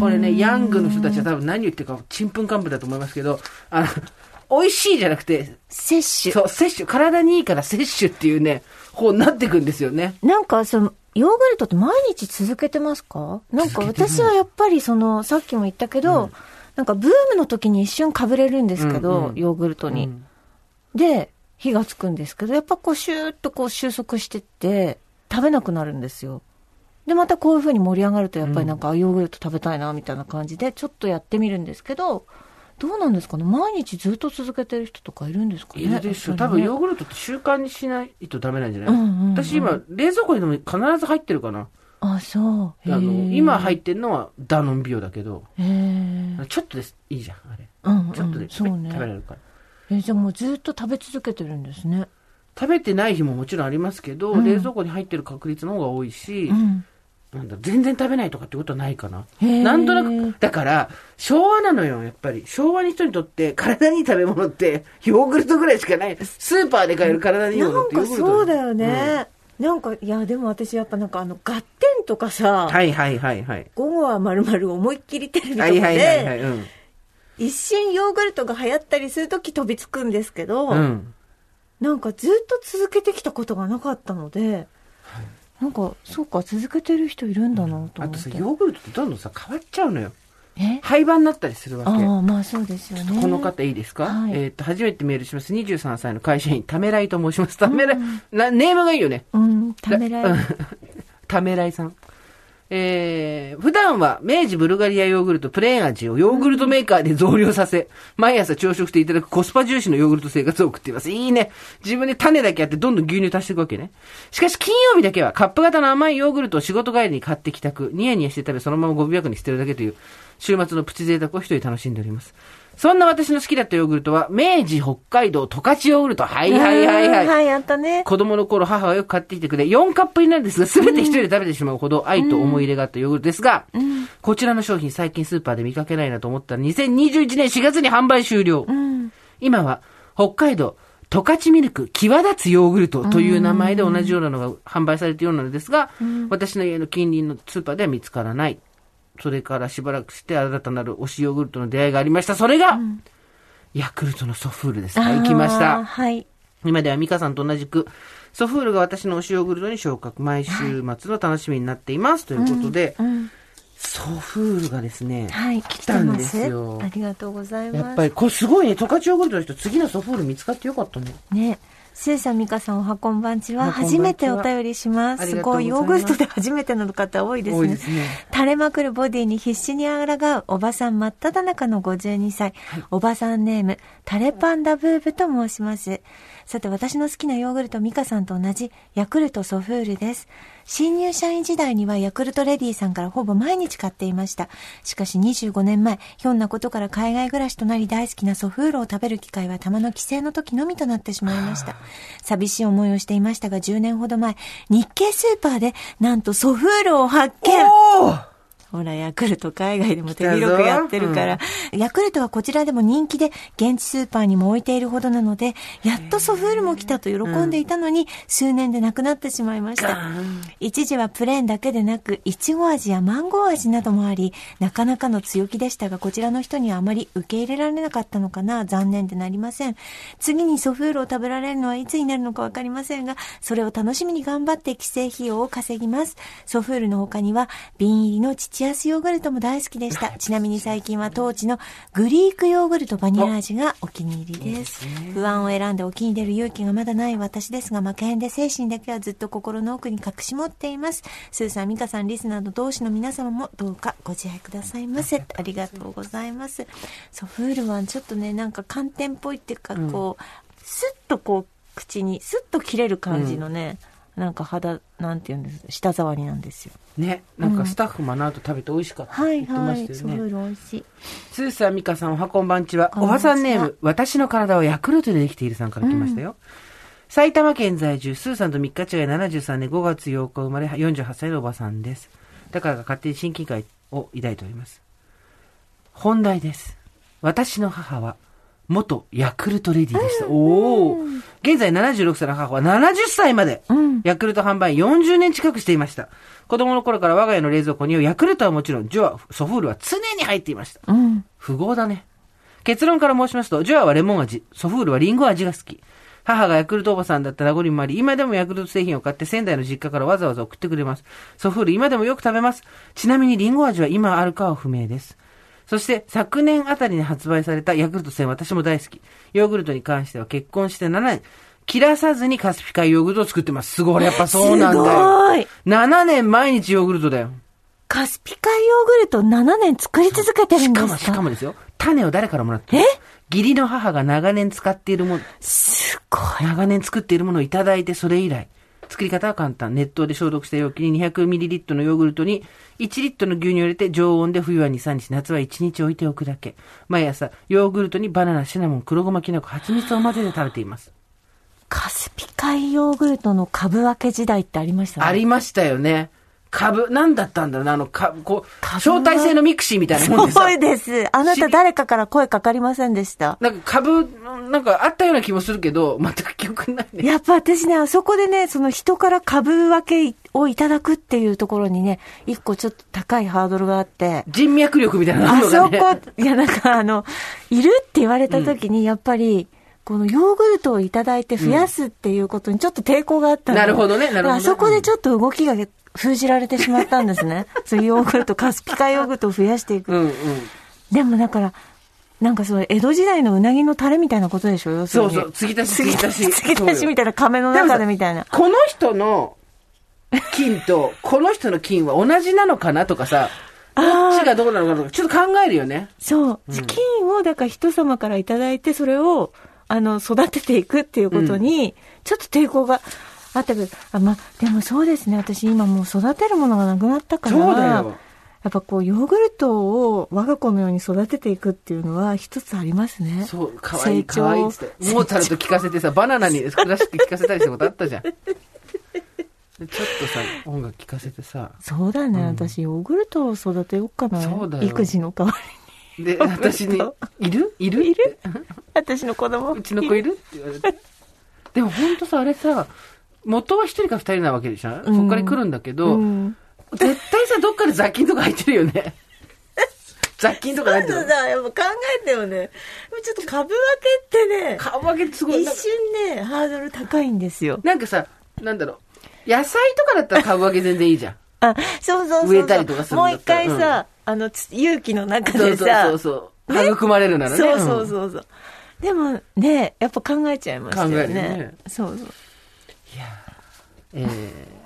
これね、ヤングの人たちは多分何言ってるか、ちんぷんかんぷんだと思いますけど、あの、美味しいじゃなくて、摂取。そう、摂取、体にいいから摂取っていうね、方になっていくんですよね。なんか、その、ヨーグルトって毎日続けてますか？なんか私はやっぱりその、さっきも言ったけど、なんかブームの時に一瞬かぶれるんですけど、うんうん。ヨーグルトに。うん。で、火がつくんですけど、やっぱこうシューッとこう収束してって、食べなくなるんですよ。で、またこういう風に盛り上がると、やっぱりなんか、あヨーグルト食べたいな、みたいな感じで、ちょっとやってみるんですけど、どうなんですかね？毎日ずっと続けてる人とかいるんですかね？いるでしょ。ね多分ヨーグルトって習慣にしないとダメなんじゃない、うんうんうん私今、冷蔵庫にでも必ず入ってるかな。あ、そう。あの、今入ってるのはダノンビオだけど、ちょっとです。いいじゃん、あれ。うんうんちょっとで、そうね食べられるから。えじゃあもうずっと食べ続けてるんですね。食べてない日ももちろんありますけど、うん冷蔵庫に入ってる確率の方が多いし、うん。なんだ、全然食べないとかってことはないかな。なんとなく、だから、昭和なのよ、やっぱり。昭和に人にとって、体にいい食べ物って、ヨーグルトぐらいしかない。スーパーで買える体にいいものなんかってヨーグルトそうだよね。なんか、いや、でも私やっぱなんかあの、ガッテンとかさ、はいはいはいはい。午後はまるまる思いっきりテレビとかはいはいはいはで、い。うん。一瞬ヨーグルトが流行ったりするとき飛びつくんですけど、うん。なんかずっと続けてきたことがなかったので、なんか、そうか、続けてる人いるんだなと思って。あとさ、ヨーグルトってどんどんさ、変わっちゃうのよ。え？廃盤になったりするわけ。ああ、まあそうですよね。この方いいですか、はいえっ、と、初めてメールします。23歳の会社員、ためらいと申します。ためらい、なネームがいいよね。うん、ためらい。ためらいさん。えー、普段は明治ブルガリアヨーグルトプレーン味をヨーグルトメーカーで増量させ、毎朝朝食していただくコスパ重視のヨーグルト生活を送っています。いいね。自分で種だけあってどんどん牛乳足していくわけね。しかし金曜日だけはカップ型の甘いヨーグルトを仕事帰りに買って帰宅、ニヤニヤして食べそのままゴミ箱に捨てるだけという週末のプチ贅沢を一人楽しんでおります。そんな私の好きだったヨーグルトは、明治北海道十勝ヨーグルト。はいはいはいはい。はい、やったね。子供の頃母はよく買ってきてくれ、4カップになるんですが、すべて一人で食べてしまうほど愛と思い入れがあったヨーグルトですが、こちらの商品最近スーパーで見かけないなと思ったら、2021年4月に販売終了。うん。今は、北海道、十勝ミルク際立つヨーグルトという名前で同じようなのが販売されているようなのですが、私の家の近隣のスーパーでは見つからない。それからしばらくして新たなる推しヨーグルトの出会いがありました。それが、ヤクルトのソフールです。はい、来ました。はい。今ではミカさんと同じく、ソフールが私の推しヨーグルトに昇格、毎週末の楽しみになっています。ということで、うん。ソフールがですね、はい、来たんですよあ。りがとうございます。やっぱり、これすごいね、十勝ヨーグルトの人、次のソフール見つかってよかったね。ね。スーさん、ミカさん、おはこんばんちは。初めてお便りします。すごい、ヨーグルトで初めての方多いですね。すね垂れまくるボディに必死に抗うおばさん真っ只中の52歳。おばさんネーム、タレパンダブーブと申します。さて、私の好きなヨーグルト、ミカさんと同じ、ヤクルトソフールです。新入社員時代にはヤクルトレディさんからほぼ毎日買っていました。しかし25年前、ひょんなことから海外暮らしとなり大好きなソフールを食べる機会はたまの帰省の時のみとなってしまいました。寂しい思いをしていましたが10年ほど前、日系スーパーでなんとソフールを発見ほら、ヤクルト海外でも手広くやってるから、ヤクルトはこちらでも人気で、現地スーパーにも置いているほどなので、やっとソフールも来たと喜んでいたのに、数年でなくなってしまいました。一時はプレーンだけでなく、いちご味やマンゴー味などもあり、なかなかの強気でしたが、こちらの人にはあまり受け入れられなかったのかな、残念でなりません。次にソフールを食べられるのはいつになるのかわかりませんが、それを楽しみに頑張って帰省費用を稼ぎます。ソフールの他には、瓶入りのチチアスヨーグルトも大好きでした。ちなみに最近は当地のグリークヨーグルトバニラ味がお気に入りです。不安を選んで沖に出る勇気がまだない私ですが、負けへんで精神だけはずっと心の奥に隠し持っています。スーさん、ミカさん、リスナーの同士の皆様もどうかご自愛くださいませ。ありがとうございます。ソフールはちょっとね、なんか寒天っぽいっていうか、こう、スッとこう、口に、スッと切れる感じのね、なんか肌、なんていうんです舌触りなんですよ。ね、なんかスタッフもあの後食べて美味しかったはい言ってまはい、したよね。ソフール美味しい。スーさん、ミカさん、おはこんばんちは。おはばさんネーム、私の体はヤクルトでできているさんから来ましたよ。埼玉県在住、スーさんと3日違い73年5月8日生まれ48歳のおばさんです。だから勝手に親近感を抱いております。本題です。私の母は、元ヤクルトレディでした。おお。現在76歳の母は70歳まで、うんヤクルト販売40年近くしていました。子供の頃から我が家の冷蔵庫にはヤクルトはもちろん、ジョア、ソフールは常に入っていました。うん。富豪だね。結論から申しますと、ジョアはレモン味、ソフールはリンゴ味が好き。母がヤクルトおばさんだった名残もあり、今でもヤクルト製品を買って仙台の実家からわざわざ送ってくれます。ソフール今でもよく食べます。ちなみにリンゴ味は今あるかは不明です。そして昨年あたりに発売されたヤクルト1000私も大好き。ヨーグルトに関しては結婚して7年、切らさずにカスピ海ヨーグルトを作ってます。すごい。やっぱそうなんだよ。すごい7年毎日ヨーグルトだよ。カスピ海ヨーグルト7年作り続けてるしかも、んですか？しかもですよ。種を誰からもらってる義理の母が長年使っているもの、すごい。長年作っているものをいただいてそれ以来。作り方は簡単。熱湯で消毒した容器に 200ml のヨーグルトに1リットルの牛乳を入れて常温で冬は2、3日、夏は1日置いておくだけ。毎朝、ヨーグルトにバナナ、シナモン、黒ごまきな粉、蜂蜜を混ぜて食べています。カスピ海ヨーグルトの株分け時代ってありました？ね。ありましたよね。株、なんだったんだろうな、あの、か、こう、招待制のミクシーみたいなもんでさ。そうです。あなた誰かから声かかりませんでした？なんか株、なんかあったような気もするけど、全く記憶ないね。やっぱ私ね、あそこでね、その人から株分けをいただくっていうところにね、一個ちょっと高いハードルがあって。人脈力みたいなのああそ。こ、いやなんかあの、いるって言われた時に、やっぱり、このヨーグルトをいただいて増やすっていうことにちょっと抵抗があったのなるほどねなるほどねあそこでちょっと動きが封じられてしまったんですね。そういうヨーグルト、カスピカヨーグルトを増やしていく。うんうん。でもだから、なんかそう、江戸時代のうなぎのタレみたいなことでしょ？要するに。そうそう、継ぎ足し継ぎ足し。継ぎ足しみたいな亀の中でみたいな。この人の金と、この人の金は同じなのかなとかさ、どっちがどうなのかなとか、ちょっと考えるよね。そう。金を、だから人様からいただいて、それを、あの、育てていくっていうことに、ちょっと抵抗があったけど、あ、まあ、でもそうですね。私今もう育てるものがなくなったから。そうだよやっぱこう、ヨーグルトを我が子のように育てていくっていうのは一つありますね。そう、かわいい、かわいいって。モーツァルト聞かせてさ、バナナにクラシック聞かせたりしたことあったじゃん。でちょっとさ、音楽聞かせてさ。そうだね。私、ヨーグルトを育てようかな。そうだよ育児の代わで、私に、いる？いる？りに。いる？私の子供？うちの子いる？って言われて。でもほんとさ、あれさ、元は一人か二人なわけでしょ、そっから来るんだけど、うん。絶対さ、どっかで雑菌とか入ってるよね。雑菌とか入ってる。だ、やっぱ考えてよね。ちょっと株分けってね、顔分けってすごい。一瞬ね、ハードル高いんですよ。なんかさ、なんだろう。野菜とかだったら株分け全然いいじゃん。あ、そうそうそうそう。植えたりとかするんもう一回さ、あの、つ勇気の中そうそうでさ、そうそう。育まれるならね。そうそうそうそう。でもね、やっぱ考えちゃいましたよね。考えるねそうそう。え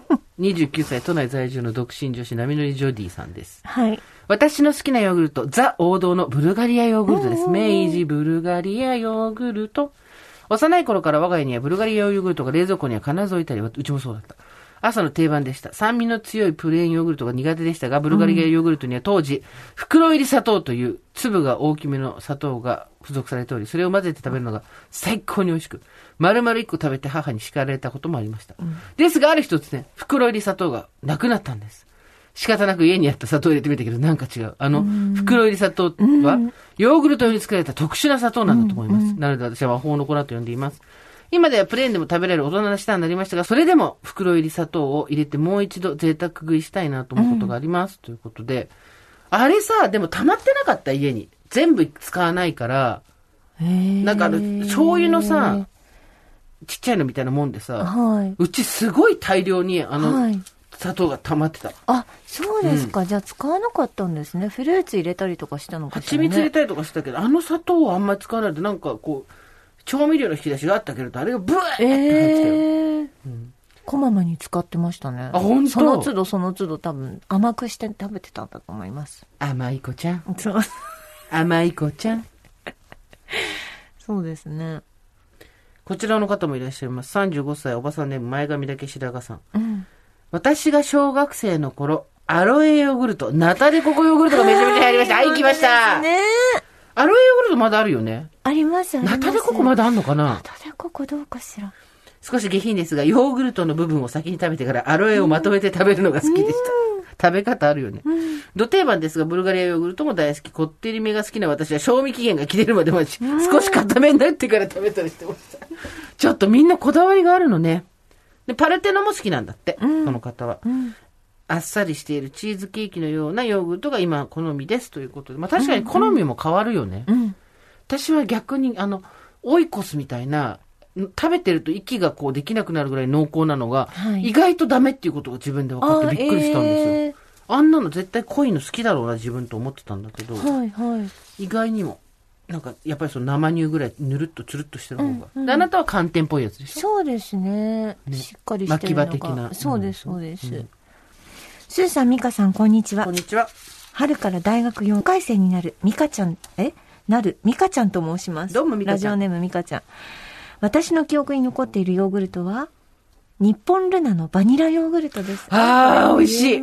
ー、29歳都内在住の独身女子波乗りジョディさんです。はい。私の好きなヨーグルト、ザ王道のブルガリアヨーグルトです。明治ブルガリアヨーグルト。幼い頃から我が家にはブルガリアヨーグルトが冷蔵庫には必ず置いたり、うちもそうだった。朝の定番でした。酸味の強いプレーンヨーグルトが苦手でしたが、ブルガリアヨーグルトには当時、袋入り砂糖という粒が大きめの砂糖が付属されており、それを混ぜて食べるのが最高に美味しく、丸々一個食べて母に叱られたこともありました。ですが、ある一つね、袋入り砂糖がなくなったんです。仕方なく家にあった砂糖を入れてみたけど、なんか違う。あの、袋入り砂糖は、ヨーグルト用に作られた特殊な砂糖なんだと思います。なので私は魔法の粉と呼んでいます。今ではプレーンでも食べられる大人な舌になりましたが、それでも袋入り砂糖を入れてもう一度贅沢食いしたいなと思うことがあります。ということで、あれさ、でも溜まってなかった？家に。全部使わないから、なんかあの、醤油のさ、ちっちゃいのみたいなもんでさ、はい。うちすごい大量にあの、はい砂糖が溜まってた。あ、そうですか。じゃあ使わなかったんですね。フルーツ入れたりとかしたのかしら、ね。蜂蜜入れたりとかしたけど、あの砂糖はあんまり使わないで、なんかこう、調味料の引き出しがあったけれど、あれがブワーって入ってたよ。ええこまめに使ってましたね。あ本当？その都度その都度多分甘くして食べてたんだと思います。甘い子ちゃん。そう。甘い子ちゃん。そうですね。こちらの方もいらっしゃいます。35歳、おばさんネーム前髪だけ白髪さん。うん。私が小学生の頃、アロエヨーグルト、ナタデココヨーグルトがめちゃめちゃ入りました。はい、来ました。ねアロエヨーグルトまだあるよね。あります、あります。ナタデココまだ。だあんのかな？ナタデココどうかしら。少し下品ですが、ヨーグルトの部分を先に食べてからアロエをまとめて食べるのが好きでした。食べ方あるよね。土定番ですが、ブルガリアヨーグルトも大好き。こってりめが好きな私は賞味期限が切れるまで待ち、少し固めになってから食べたりしてました。ちょっとみんなこだわりがあるのね。で、パルテノも好きなんだって、この方は。あっさりしているチーズケーキのようなヨーグルトが今好みですということで。まあ確かに好みも変わるよね。うん。私は逆に、あの、オイコスみたいな、ん食べてると息がこうできなくなるぐらい濃厚なのが、はい意外とダメっていうことが自分で分かってびっくりしたんですよ。えあんなの絶対濃いの好きだろうな、自分と思ってたんだけど、ーはいはい。意外にも、なんか、やっぱりその生乳ぐらいぬるっとつるっとしてる方が。であなたは寒天っぽいやつでしょ？そうですね。しっかりしてるのが。巻き場的なそうです、うんそうです。スーさん、ミカさん、こんにちはこん。にちは。春から大学4回生になるミカちゃん、え？なるミカちゃんと申します。どうもミカちゃんラジオネームミカちゃん。私の記憶に残っているヨーグルトは、日本ルナのバニラヨーグルトです。あー美味しい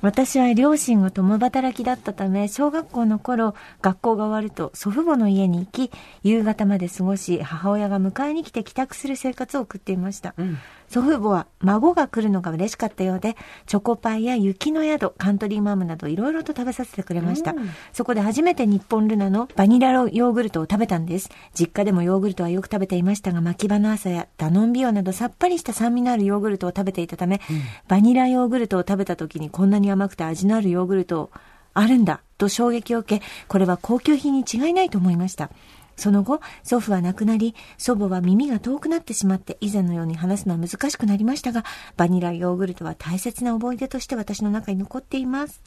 私は両親が共働きだったため、小学校の頃、学校が終わると祖父母の家に行き、夕方まで過ごし、母親が迎えに来て帰宅する生活を送っていました。ん祖父母は孫が来るのが嬉しかったようで、チョコパイや雪の宿、カントリーマームなどいろいろと食べさせてくれました。そこで初めて日本ルナのバニラヨーグルトを食べたんです。実家でもヨーグルトはよく食べていましたが、巻き場の朝やダノンビオなどさっぱりした酸味のあるヨーグルトを食べていたため、バニラヨーグルトを食べた時にこんなに甘くて味のあるヨーグルトあるんだと衝撃を受け、これは高級品に違いないと思いました。その後、祖父は亡くなり、祖母は耳が遠くなってしまって、以前のように話すのは難しくなりましたが、バニラヨーグルトは大切な思い出として私の中に残っています。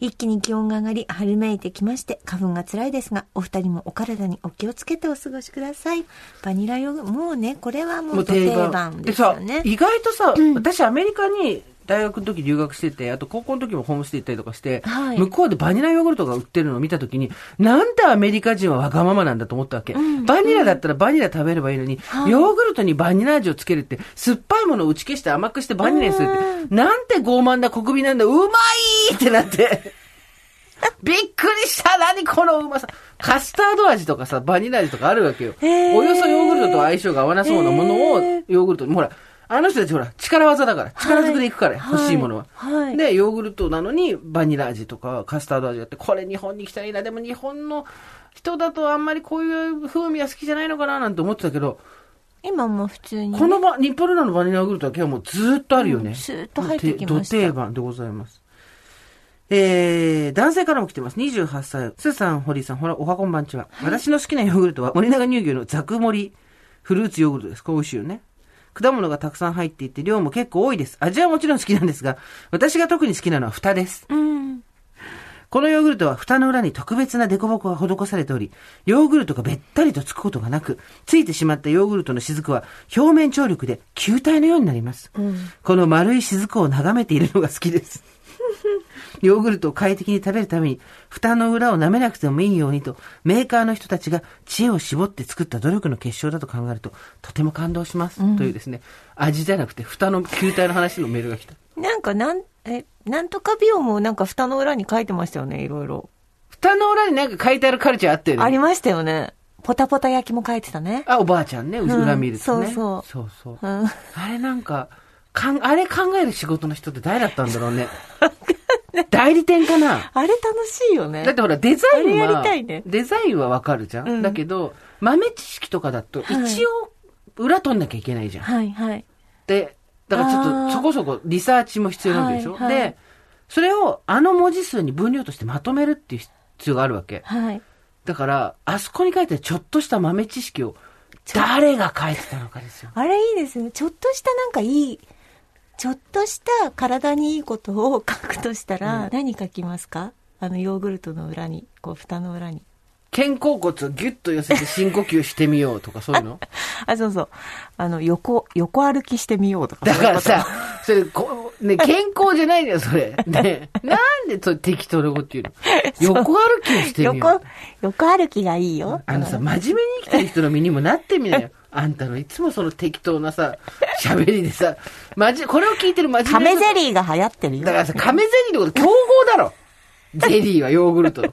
一気に気温が上がり、春めいてきまして、花粉が辛いですが、お二人もお体にお気をつけてお過ごしください。バニラヨーグルト、もうね、これはもう定番ですよね。意外とさ、私アメリカに大学の時留学してて、あと高校の時もホームステイ行ったりとかして、はい。向こうでバニラヨーグルトが売ってるのを見た時に、なんでアメリカ人はわがままなんだと思ったわけ。バニラだったらバニラ食べればいいのに、ヨーグルトにバニラ味をつけるって、酸っぱいものを打ち消して甘くしてバニラにするって、なんて傲慢な国民なんだ、うまいってなって。びっくりした。何このうまさ。カスタード味とかさ、バニラ味とかあるわけよ。およそヨーグルトと相性が合わなそうなものをヨーグルト。に、ほら、あの人たちほら、力技だから、力ずくでいくから、はい欲しいものは。はいで、ヨーグルトなのに、バニラ味とかカスタード味があって、これ日本に来たらいいな。でも日本の人だとあんまりこういう風味は好きじゃないのかななんて思ってたけど、今も普通に。このば、日本ルナのバニラヨーグルトは今日もうずーっとあるよね。うんスーッと入ってきましたど定番でございます。えー、男性からも来てます。28歳。スーさん、堀井さん、ほら、おはこんばんちは。私の好きなヨーグルトは、森永乳牛のザク盛りフルーツヨーグルトです。これ美味しいよね。果物がたくさん入っていて、量も結構多いです。味はもちろん好きなんですが、私が特に好きなのは蓋です。うん。このヨーグルトは蓋の裏に特別な凸凹が施されており、ヨーグルトがべったりとつくことがなく、ついてしまったヨーグルトの雫は表面張力で球体のようになります。この丸い雫を眺めているのが好きです。ヨーグルトを快適に食べるために、蓋の裏を舐めなくてもいいようにと、メーカーの人たちが知恵を絞って作った努力の結晶だと考えると、とても感動します。というですね、味じゃなくて、蓋の球体の話のメールが来た。なんか、なん、え、なんとか美容もなんか蓋の裏に書いてましたよね、いろいろ。蓋の裏になんか書いてあるカルチャーあったよね。ありましたよね。ポタポタ焼きも書いてたね。あ、おばあちゃんね、裏見るとね。そうそうそうそううん。あれなんか、かん、あれ考える仕事の人って誰だったんだろうね。代理店かな？あれ楽しいよね。だってほら、デザインは、やりたいねデザインはわかるじゃん、うんだけど、豆知識とかだと、はい一応、裏取んなきゃいけないじゃん。はいはい。で、だからちょっと、そこそこリサーチも必要なわけでしょ、はいはいで、それをあの文字数に分量としてまとめるっていう必要があるわけ。はい。だから、あそこに書いてちょっとした豆知識を、誰が書いてたのかですよ。あれいいですね。ちょっとしたなんかいい、ちょっとした体にいいことを書くとしたら、何書きますか？あのヨーグルトの裏に、こう蓋の裏に。肩甲骨をギュッと寄せて深呼吸してみようとかそういうの？あ、そうそう。あの、横、横歩きしてみようとか。だからさそれ、こう、ね、健康じゃないじゃん、それ。ね。なんでそれ適当なこと言うの？横歩きをしてみよう横、。横歩きがいいよ。あのさ、真面目に生きてる人の身にもなってみなよ。あんたのいつもその適当なさ、喋りでさ、まじ、これを聞いてる真面目亀ゼリーが流行ってるよ。だからさ、亀ゼリーのこと競合だろ。ゼリーはヨーグルトの。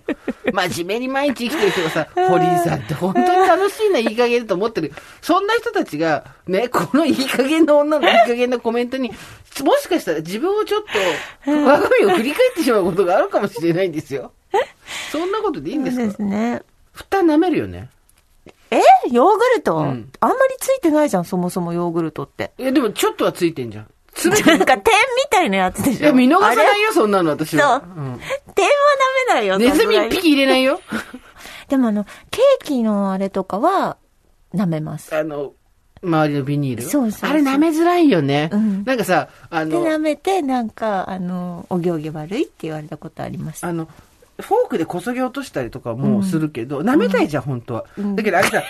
真面目に毎日生きてる人がさ、堀井さんって本当に楽しいな、いい加減と思ってる。そんな人たちが、ね、このいい加減な女のいい加減なコメントに、もしかしたら自分をちょっと、我が身を振り返ってしまうことがあるかもしれないんですよ。そんなことでいいんでそうすかですね。蓋舐めるよね。えヨーグルト、んあんまりついてないじゃん、そもそもヨーグルトって。いや、でもちょっとはついてんじゃん。すべて。なんか点みたいなやつでしょ。いや、見逃さないよ、そんなの、私は。そううん点は舐めないよ。ネズミ一匹入れないよ。でもあの、ケーキのあれとかは、舐めます。あの、周りのビニール？そうそうあれ舐めづらいよね。うんなんかさ、あで、の、舐めて、なんか、あの、お行儀悪いって言われたことあります。あの、フォークでこそぎ落としたりとかもするけど、舐めたいじゃん、本当は。うんだけどあれさ、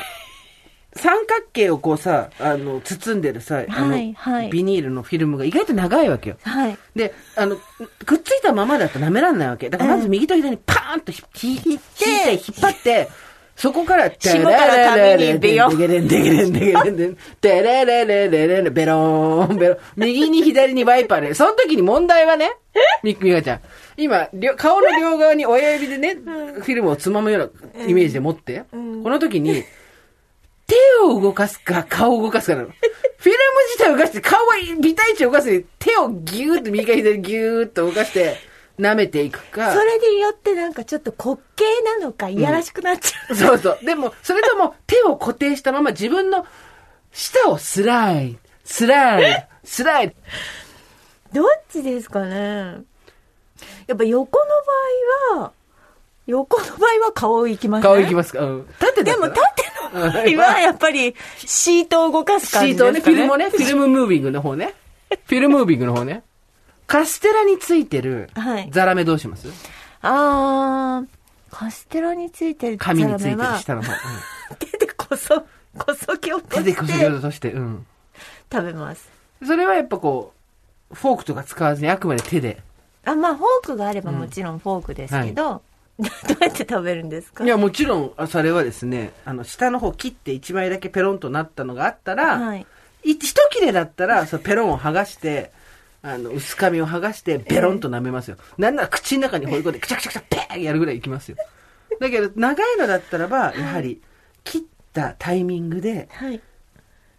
三角形をこうさ、あの、包んでるさ、あの、はいはいビニールのフィルムが意外と長いわけよ。はい。で、あの、くっついたままだと舐めらんないわけ。だからまず右と左にパーンと引いて、引っ張って、そこから、下から紙にビヨンデゲレンデゲレンデゲレンデン、テレレレレレレベローン、ベロン。右に左にワイパーで、その時に問題はね、み、みかちゃん。今、両顔の両側に親指でね、フィルムをつまむようなイメージで持って。この時に、手を動かすか、顔を動かすかなの。フィルム自体を動かして、顔は微体値を動かすに、手をギューッと右から左にギューッと動かして、舐めていくか。それによってなんかちょっと滑稽なのか、いやらしくなっちゃう。そうそう。でも、それとも手を固定したまま自分の舌をスライド、スライド、スライド。どっちですかね？やっぱ横の場合は、横の場合は顔行きますね。顔いきますか？うん。縦だでも縦の場合はやっぱりシートを動かす感じシートをね、ですかね。フィルムをね、フィルムムービングの方ね。フィルムムービングの方ね。カステラについてるはいザラメどうします？あー、カステラについてる紙についてるザラメは下の方。うん 手でこそ、こそぎ落と手でこそぎして落として、うん。食べます。それはやっぱこう、フォークとか使わずにあくまで手で。あ、まあフォークがあればもちろんフォークですけど、どうやって食べるんですか？いや、もちろん、あそれはですね、あの、下の方切って1枚だけペロンとなったのがあったら、はい。い一切れだったら、そのペロンを剥がして、あの、薄紙を剥がして、ベロンと舐めますよ。なんなら口の中に放り込んで、くちゃくちゃくちゃ、ペーンやるぐらいいきますよ。だけど、長いのだったらば、やはり、切ったタイミングで、はい。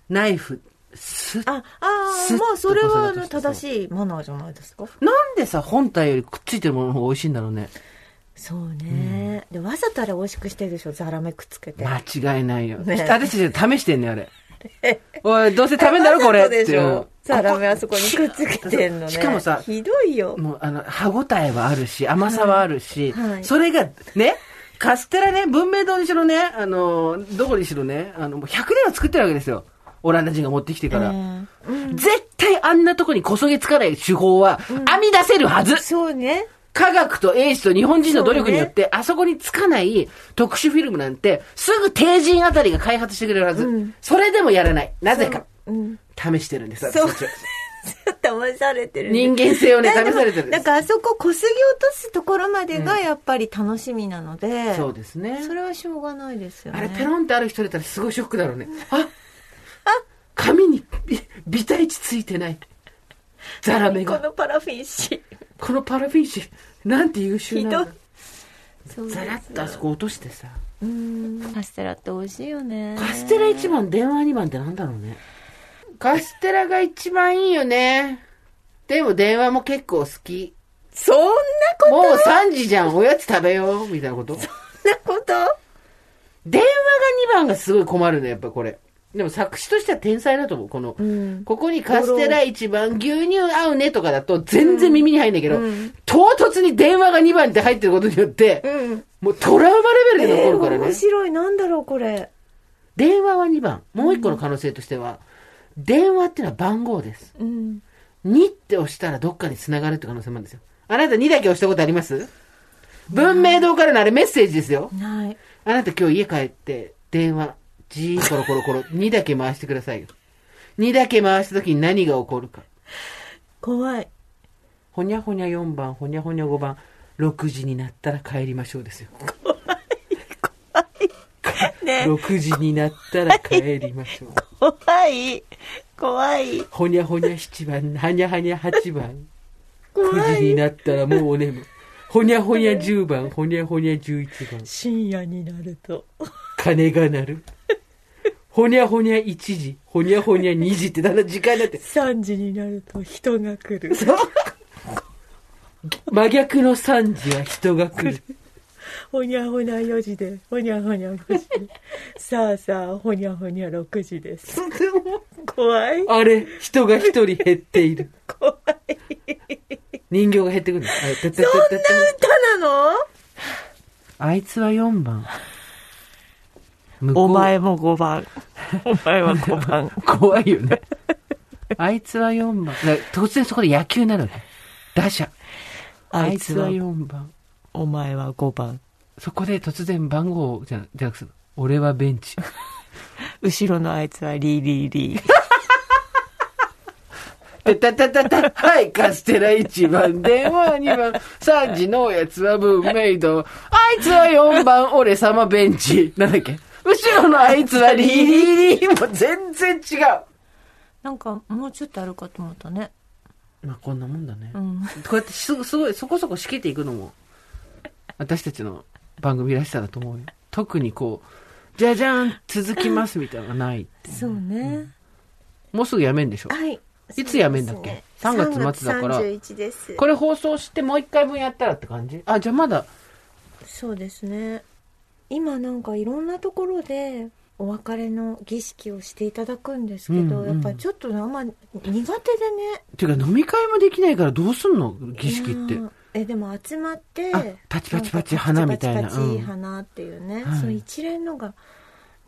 ナイフ、スッ。あ、ああ、まあそれはあの正しいマナーじゃないですか？なんでさ、本体よりくっついてるものの方が美味しいんだろうね。そうね、で、わざとあれ美味しくしてるでしょ、ザラメくっつけて。間違いないよ。ね私たち試してんねん、あれ。おい、どうせ食べんだろ、これ。わざとでしょ。ザラメあそこにくっつけてんのね。しかもさひどいよ。もう、あの、歯応えはあるし、甘さはあるし、はいはいそれが、ね、カステラね、文明堂にしろね、あの、どこにしろね、あの、もう100年は作ってるわけですよ。オランダ人が持ってきてから。うん絶対あんなとこにこそげつかない手法は、編み出せるはずそうね。科学と英知と日本人の努力によって、あそこにつかない特殊フィルムなんて、すぐ帝人あたりが開発してくれるはず。それでもやらない。なぜか。うん。試してるんです、そう私たちは騙されてる。人間性をね、だ試されてる。なんかあそここすぎ落とすところまでがやっぱり楽しみなので、そうですね。それはしょうがないですよね。あれ、ペロンってある人いたらすごいショックだろうね。あ髪にビビタイチついてない。ザラメこが。のパラフィン紙。このパラフィン紙、なんて優秀なザラッとあそこ落としてさ。うん。カステラって美味しいよね。カステラ1番、電話2番ってなんだろうね。カステラが一番いいよね。でも電話も結構好き。そんなこと？もう3時じゃん、おやつ食べよう、みたいなこと。そんなこと？電話が2番がすごい困るね、やっぱこれ。でも作詞としては天才だと思う。この、んここにカステラ1番、牛乳合うねとかだと全然耳に入んないけど、うん唐突に電話が2番って入ってることによって、うん。もうトラウマレベルで残るからね。面白い。なんだろう、これ。電話は2番。もう1個の可能性としては、電話っていうのは番号です。うん。2って押したらどっかに繋がるって可能性もあるんですよ。あなた2だけ押したことあります？文明堂からのあれメッセージですよ。ない。あなた今日家帰って電話、じーコロコロコロ、2だけ回してくださいよ。2だけ回した時に何が起こるか。怖い。ほにゃほにゃ4番、ほにゃほにゃ5番、6時になったら帰りましょうですよ。ね6時になったら帰りましょう。怖い。怖い。ほにゃほにゃ7番、はにゃはにゃ8番。怖9時にい。なったらもうお眠。ほにゃほにゃ10番、ほにゃほにゃ11番。深夜になると。鐘が鳴る。ほにゃほにゃ1時、ほにゃほにゃ2時ってだんだん時間になって、3時になると人が来る。真逆の3時は人が来る。ほにゃほにゃ4時で、ほにゃほにゃ5時で。さあさあ、ほにゃほにゃ6時です。怖い。あれ、人が一人減っている。怖い。人形が減ってくるんだ。あれてってってってって歌なの？あいつは4番。お前も5番。お前は5番。怖いよね。あいつは4番。突然そこで野球になるわけ。打者。あいつは4番。お前は5番。そこで突然番号じゃじゃなくて、俺はベンチ。後ろのあいつはリーリーリー。たたたたた、はい、カステラ1番、電話2番、3時のおやつは文明堂。あいつは4番、俺様ベンチ。なんだっけ？後ろのあいつはリーリリ。もう全然違う。なんか、もうちょっとあるかと思ったね。まあこんなもんだね。うん。こうやってすすごい、そこそこ仕切っていくのも、私たちの番組らしさだと思うよ。特にこう、じゃじゃん、続きますみたいなのがない。そうね。もうすぐやめんでしょ。はい。いつやめんだっけそうですね3月末だから31です。これ放送してもう一回分やったらって感じあ、じゃあまだ、そうですね。今なんかいろんなところでお別れの儀式をしていただくんですけど、うんうんやっぱりちょっとあんま苦手でね。ていうか飲み会もできないからどうすんの？儀式って。え、でも集まってあ、パチパチパチ花みたいな。パチパチうん。花っていうね、はい。その一連のが、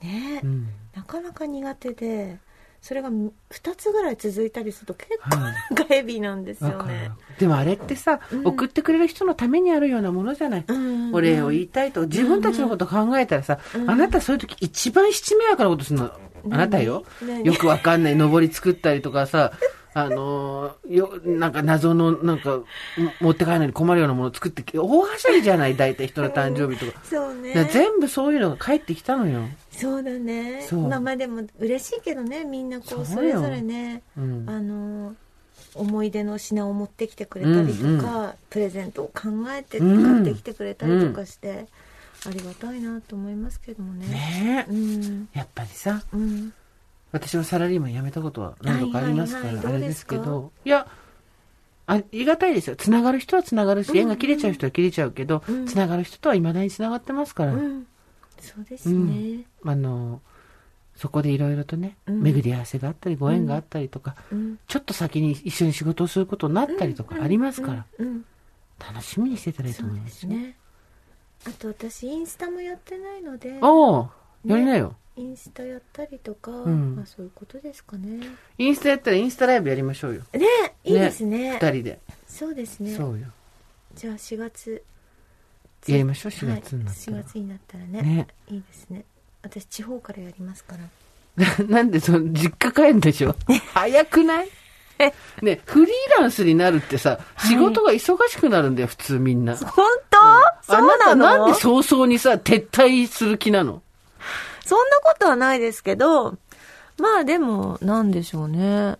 ね、うん。なかなか苦手で、それが2つぐらい続いたりすると結構はいなんかヘビーなんですよわかるね。でもあれってさ、うん送ってくれる人のためにあるようなものじゃない。うんお礼を言いたいと。自分たちのこと考えたらさ、うんあなたそういう時一番七迷惑なことするの。あなたよ。何？よくわかんない上り作ったりとかさ、あのーよ、なんか謎の、なんか、も持って帰らないに困るようなものを作ってき、大はしゃぎじゃない？大体人の誕生日とか。そうね。全部そういうのが返ってきたのよ。そうだね。そうまあまあでも嬉しいけどね、みんなこそうそれぞれね、うん。あの思い出の品を持ってきてくれたりとか、うんプレゼントを考えてうん買ってきてくれたりとかして、ありがたいなと思いますけどもね。ねえ。うん。やっぱりさ、うん。私はサラリーマン辞めたことは何度かありますから、あれですけどいや、ありがたいですよ。つながる人はつながるし、縁が切れちゃう人は切れちゃうけど、うんつながる人とは未だにつながってますから、うん。そうですね。あの、そこでいろいろとね、うん巡り合わせがあったり、ご縁があったりとか、うん。ちょっと先に一緒に仕事をすることになったりとかありますから、うん。うん。楽しみにしてたらいいと思いますよ。ですね。あと私インスタもやってないので、おおやりなよ。インスタやったりとか、んまあそういうことですかね。インスタやったらインスタライブやりましょうよ。ねいいですね。二人で。そうですね。そうよ。じゃあ4月やりましょう4月になったらはい、4月になったらねねいいですね私地方からやりますから なんでその、実家帰るんでしょ早くない？ね、フリーランスになるってさ、仕事が忙しくなるんだよ、普通みんな。本当、そうあなたなんで早々にさ、撤退する気なの？そんなことはないですけど、まあでも、なんでしょうね。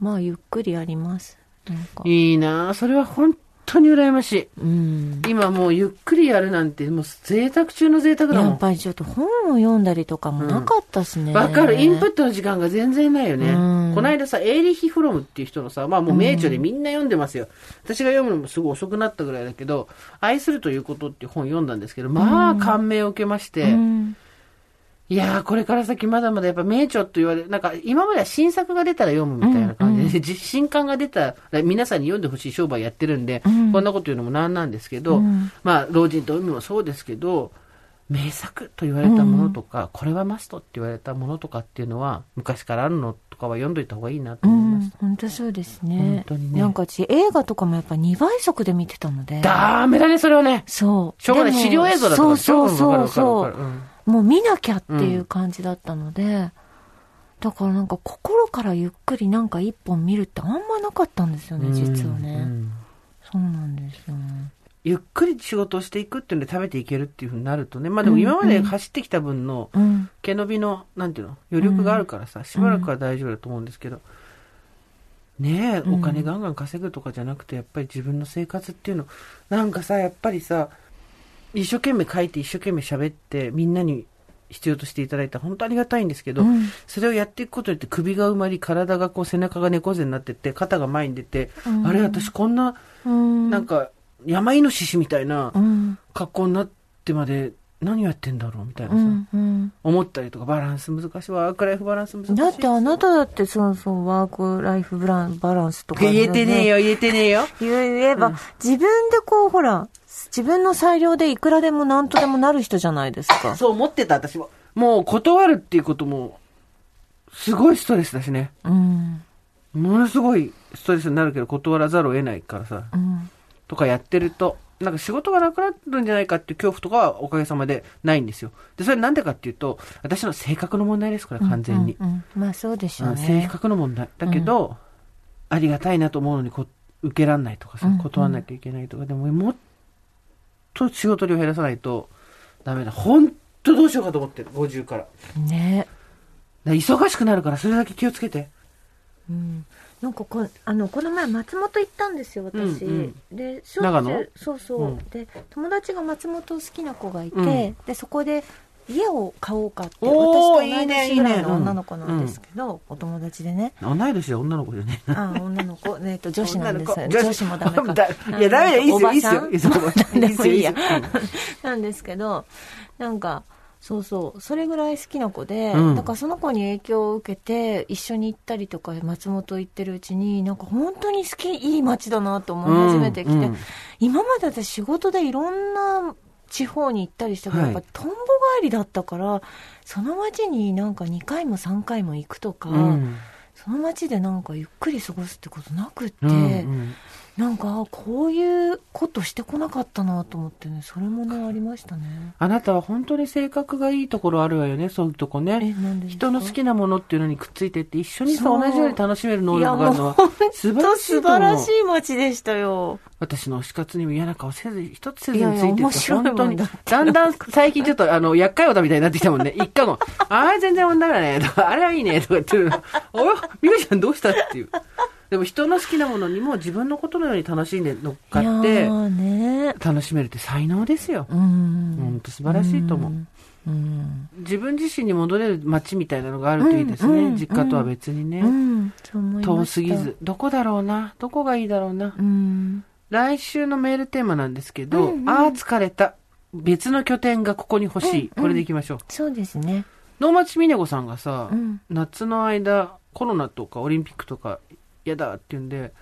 まあ、ゆっくりやります。なんか。いいなあそれは本当に羨ましい。うん。今もうゆっくりやるなんて、もう贅沢中の贅沢だもん。やっぱりちょっと本を読んだりとかもなかったしね。わかる。インプットの時間が全然ないよね。うんこの間さ、エーリヒ・フロムっていう人のさ、まあもう名著でみんな読んでますよ。私が読むのもすごい遅くなったぐらいだけど、愛するということっていう本読んだんですけど、まあ感銘を受けまして、うん。いやー、これから先まだまだやっぱ名著と言われる、なんか今までは新作が出たら読むみたいな感じで、じ新刊が出たら皆さんに読んでほしい商売やってるんで、うんこんなこと言うのもなんなんですけど、うんまあ、老人と海もそうですけど、名作と言われたものとか、これはマストって言われたものとかっていうのは、昔からあるのとかは読んどいた方がいいなとう思います。ん、本当そうですね。本当にねなんか私、映画とかもやっぱ2倍速で見てたので。ダメだね、それはね。そう。しょうがない。資料映像だとそうそうそうわかるわそうもう見なきゃっていう感じだったので、だからなんか心からゆっくりなんか一本見るってあんまなかったんですよね、実はね。うんそうなんですよ。ゆっくり仕事をしていくっていうんで食べていけるっていうふうになるとね。まあでも今まで走ってきた分のうん。毛伸びの、なんていうの、余力があるからさ、しばらくは大丈夫だと思うんですけど、ねえ、うんお金ガンガン稼ぐとかじゃなくて、やっぱり自分の生活っていうの、なんかさ、やっぱりさ、一生懸命書いて一生懸命喋って、みんなに必要としていただいたら本当ありがたいんですけど、うんそれをやっていくことによって首が埋まり、体がこう背中が猫背になってって、肩が前に出て、うんあれ私こんな、うん。なんか、山イノシシみたいなうん。格好になってまで何やってんだろうみたいなさ、うん。うん。思ったりとか、バランス難しい。ワークライフバランス難しい。だってあなただってそうそう、ワークライフブランバランスとか、言えてねえ。よ、言えてねえよ。言えば、自分でこう、ほら、自分の裁量でいくらでも何とでもなる人じゃないですか。そう思ってた、私も。もう断るっていうことも、すごいストレスだしね。うん。ものすごいストレスになるけど断らざるを得ないからさ、うん。とかやってると、なんか仕事がなくなるんじゃないかっていう恐怖とかはおかげさまでないんですよ。で、それなんでかっていうと、私の性格の問題です、これ完全に。うんうんうんまあそうでしょううん性ね。格の問題。だけど、ありがたいなと思うのにこ受けらんないとかさうんうん、断らなきゃいけないとか、でももっと仕事量減らさないとダメだ。本当どうしようかと思ってる、50から。ね。ら忙しくなるからそれだけ気をつけて。うん。なんかこあのこの前松本行ったんですよ私、うんでしょっ長野？ちゅうそうそう、うん。で友達が松本好きな子がいて、うん。でそこで家を買おうかって私と同いいいね年ぐらいいいね。の女の子なんですけど、お友達でね。同い年で女の子じゃね。あ女の子、えっと 女子なんです。女の子。女子もダメか。だいや、ダメだよ、いいっすよ、いいっすよ。いいですよ。なんですけどなんかそうそう。それぐらい好きな子で、うん。だからその子に影響を受けて一緒に行ったりとか松本行ってるうちになんか本当に好きいい街だなと思い始めてきて、うんうん。今まで私仕事でいろんな地方に行ったりしたけど、はい。やっぱとんぼ帰りだったからその街になんか2回も3回も行くとか、うん。その街でなんかゆっくり過ごすってことなくって、うんうんなんかあこういうことしてこなかったなと思ってねそれもねありましたねあなたは本当に性格がいいところあるわよね、そういうとこえね。人の好きなものっていうのにくっついてって一緒にさ、同じように楽しめる能力があるのは素晴らしいと素晴らし。い街でしたよ私の推し活にも嫌な顔せず、一つせずについてって、本当にだんだん最近ちょっと、あの、厄介オタみたいになってきたもんね。一回も、あれ全然女だね、とか、あれはいいね、とか言ってるの。およ、みかちゃんどうしたっていう。でも人の好きなものにも自分のことのように楽しんで乗っかって、ーね楽しめるって才能ですよ。うん本当素晴らしいと思う。うん自分自身に戻れる街みたいなのがあるといいですね。うんうん実家とは別にね。遠すぎず。どこだろうな？どこがいいだろうな？うん来週のメールテーマなんですけど、うんうんああ疲れた。別の拠点がここに欲しい。これでいきましょう。そうですね能町みね子さんがさ、うん夏の間、コロナとかオリンピックとか嫌だって言うんで、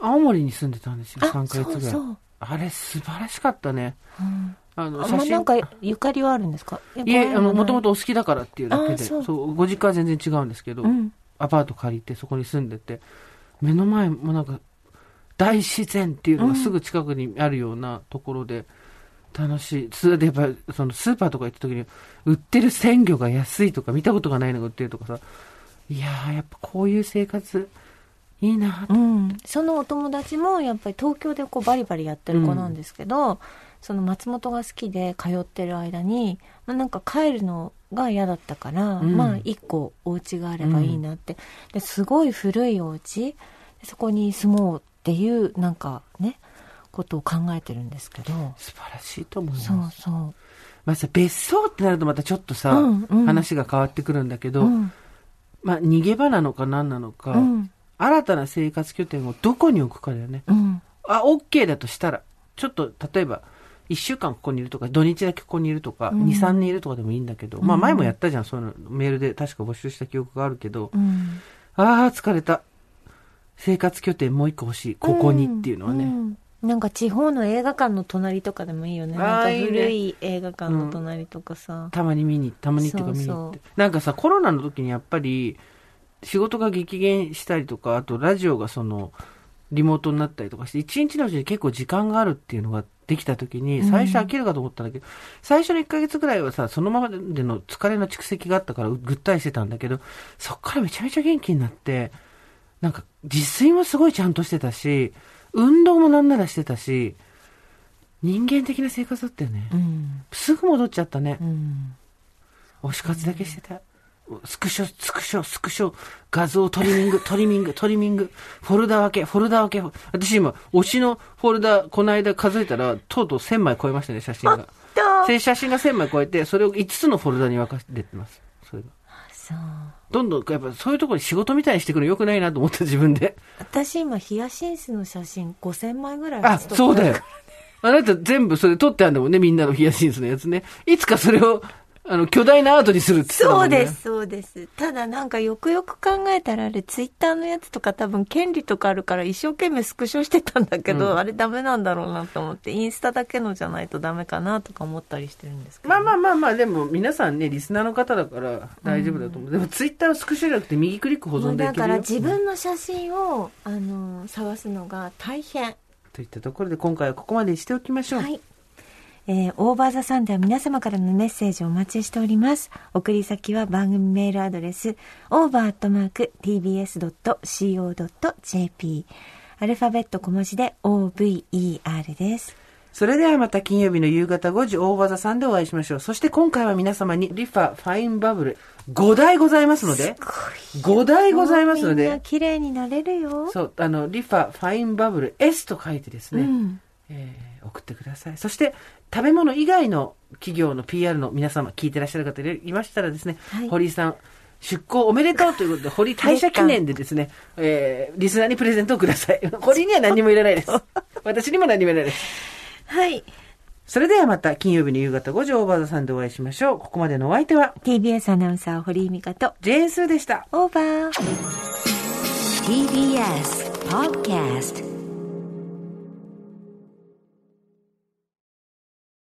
青森に住んでたんですよ、あ3ヶ月ぐらい。そうそうあれ素晴らしかったね。うん。あの、あまあなんかゆかりはあるんですか？いえ、あの、もともととお好きだからっていうだけで、あそう。そう、ご実家は全然違うんですけど、うん。アパート借りてそこに住んでて、目の前もなんか、大自然っていうのがすぐ近くにあるようなところで、楽しい。それでやっぱり、そのスーパーとか行った時に、売ってる鮮魚が安いとか、見たことがないのが売ってるとかさ、いやー、やっぱこういう生活、いいな。とうん、そのお友達もやっぱり東京でこうバリバリやってる子なんですけど、その松本が好きで通ってる間に、まあ、なんか帰るのが嫌だったから、うん。まあ一個お家があればいいなって、ですごい古いお家。でそこに住もうっていうなんかねことを考えてるんですけど。素晴らしいと思います。そうそう。まあさ、別荘ってなるとまたちょっとさ、うんうん。話が変わってくるんだけど、うん。まあ逃げ場なのか何なのか、うん新たな生活拠点をどこに置くかだよね。うんあ、OK だとしたら、ちょっと例えば、1週間ここにいるとか、土日だけここにいるとか、うん2、3人いるとかでもいいんだけど、まあ前もやったじゃん、そういうの、メールで確か募集した記憶があるけど、うんああ、疲れた。生活拠点もう一個欲しい。ここにっていうのはね。んなんか地方の映画館の隣とかでもいいよね。なんかいいね古い映画館の隣とかさ。たまに見に、たまにっていうか見に行って。なんかさ、コロナの時にやっぱり、仕事が激減したりとか、あとラジオがその、リモートになったりとかして、一日のうちに結構時間があるっていうのができた時に、最初飽きるかと思ったんだけど、最初の1ヶ月ぐらいはさ、そのままでの疲れの蓄積があったからぐったりしてたんだけど、そっからめちゃめちゃ元気になって、なんか自炊もすごいちゃんとしてたし、運動もなんならしてたし、人間的な生活だったよね。うん。すぐ戻っちゃったね。うん。推し活だけしてた。スクショ、スクショ、スクショ、画像トリミング、トリミング、トリミング、フォルダ分け、フォルダ分け。私今、推しのフォルダ、この間数えたら、とうとう1000枚超えましたね、写真が。で写真が1000枚超えて、それを5つのフォルダに分かれてます。それが。そう。どんどん、やっぱそういうところに仕事みたいにしてくるの良くないなと思った自分で。私今、ヒヤシンスの写真5000枚ぐらいあ、そうだよ。あなた全部それ撮ってあるんだもんね、みんなのヒヤシンスのやつね。いつかそれを、あの、巨大なアートにするって言ってたもねそうんです、そうです。ただなんかよくよく考えたらあれ、ツイッターのやつとか多分権利とかあるから一生懸命スクショしてたんだけど、うんあれダメなんだろうなと思って、インスタだけのじゃないとダメかなとか思ったりしてるんですけど。まあまあまあまあ、でも皆さんね、リスナーの方だから大丈夫だと思う。でもツイッターのスクショじゃなくて右クリック保存できるよ。だから自分の写真を、あの探すのが大変。といったところで今回はここまでにしておきましょう。はい。えーオーバーザさんでは皆様からのメッセージをお待ちしております。送り先は番組メールアドレス、over.tbs.co.jp。アルファベット小文字で OVER です。それではまた金曜日の夕方5時、大場座さんでお会いしましょう。そして今回は皆様にリファファインバブル5台ございますので、5台ございますのみんなで、綺麗になれるよ。そう、あの、リファファインバブル S と書いてですね、うん。えー送ってください。そして、食べ物以外の企業の PR の皆様、聞いてらっしゃる方いましたらですね、はい 堀井さん、出向おめでとうということで、堀井退社記念でですね、えー、リスナーにプレゼントをください。堀井には何もいらないです。私にも何もいらないです。はい。それではまた金曜日の夕方5時オーバーザさんでお会いしましょう。ここまでのお相手は、TBS アナウンサー堀井美香と、ジェーンスーでした。オーバー。TBS Podcast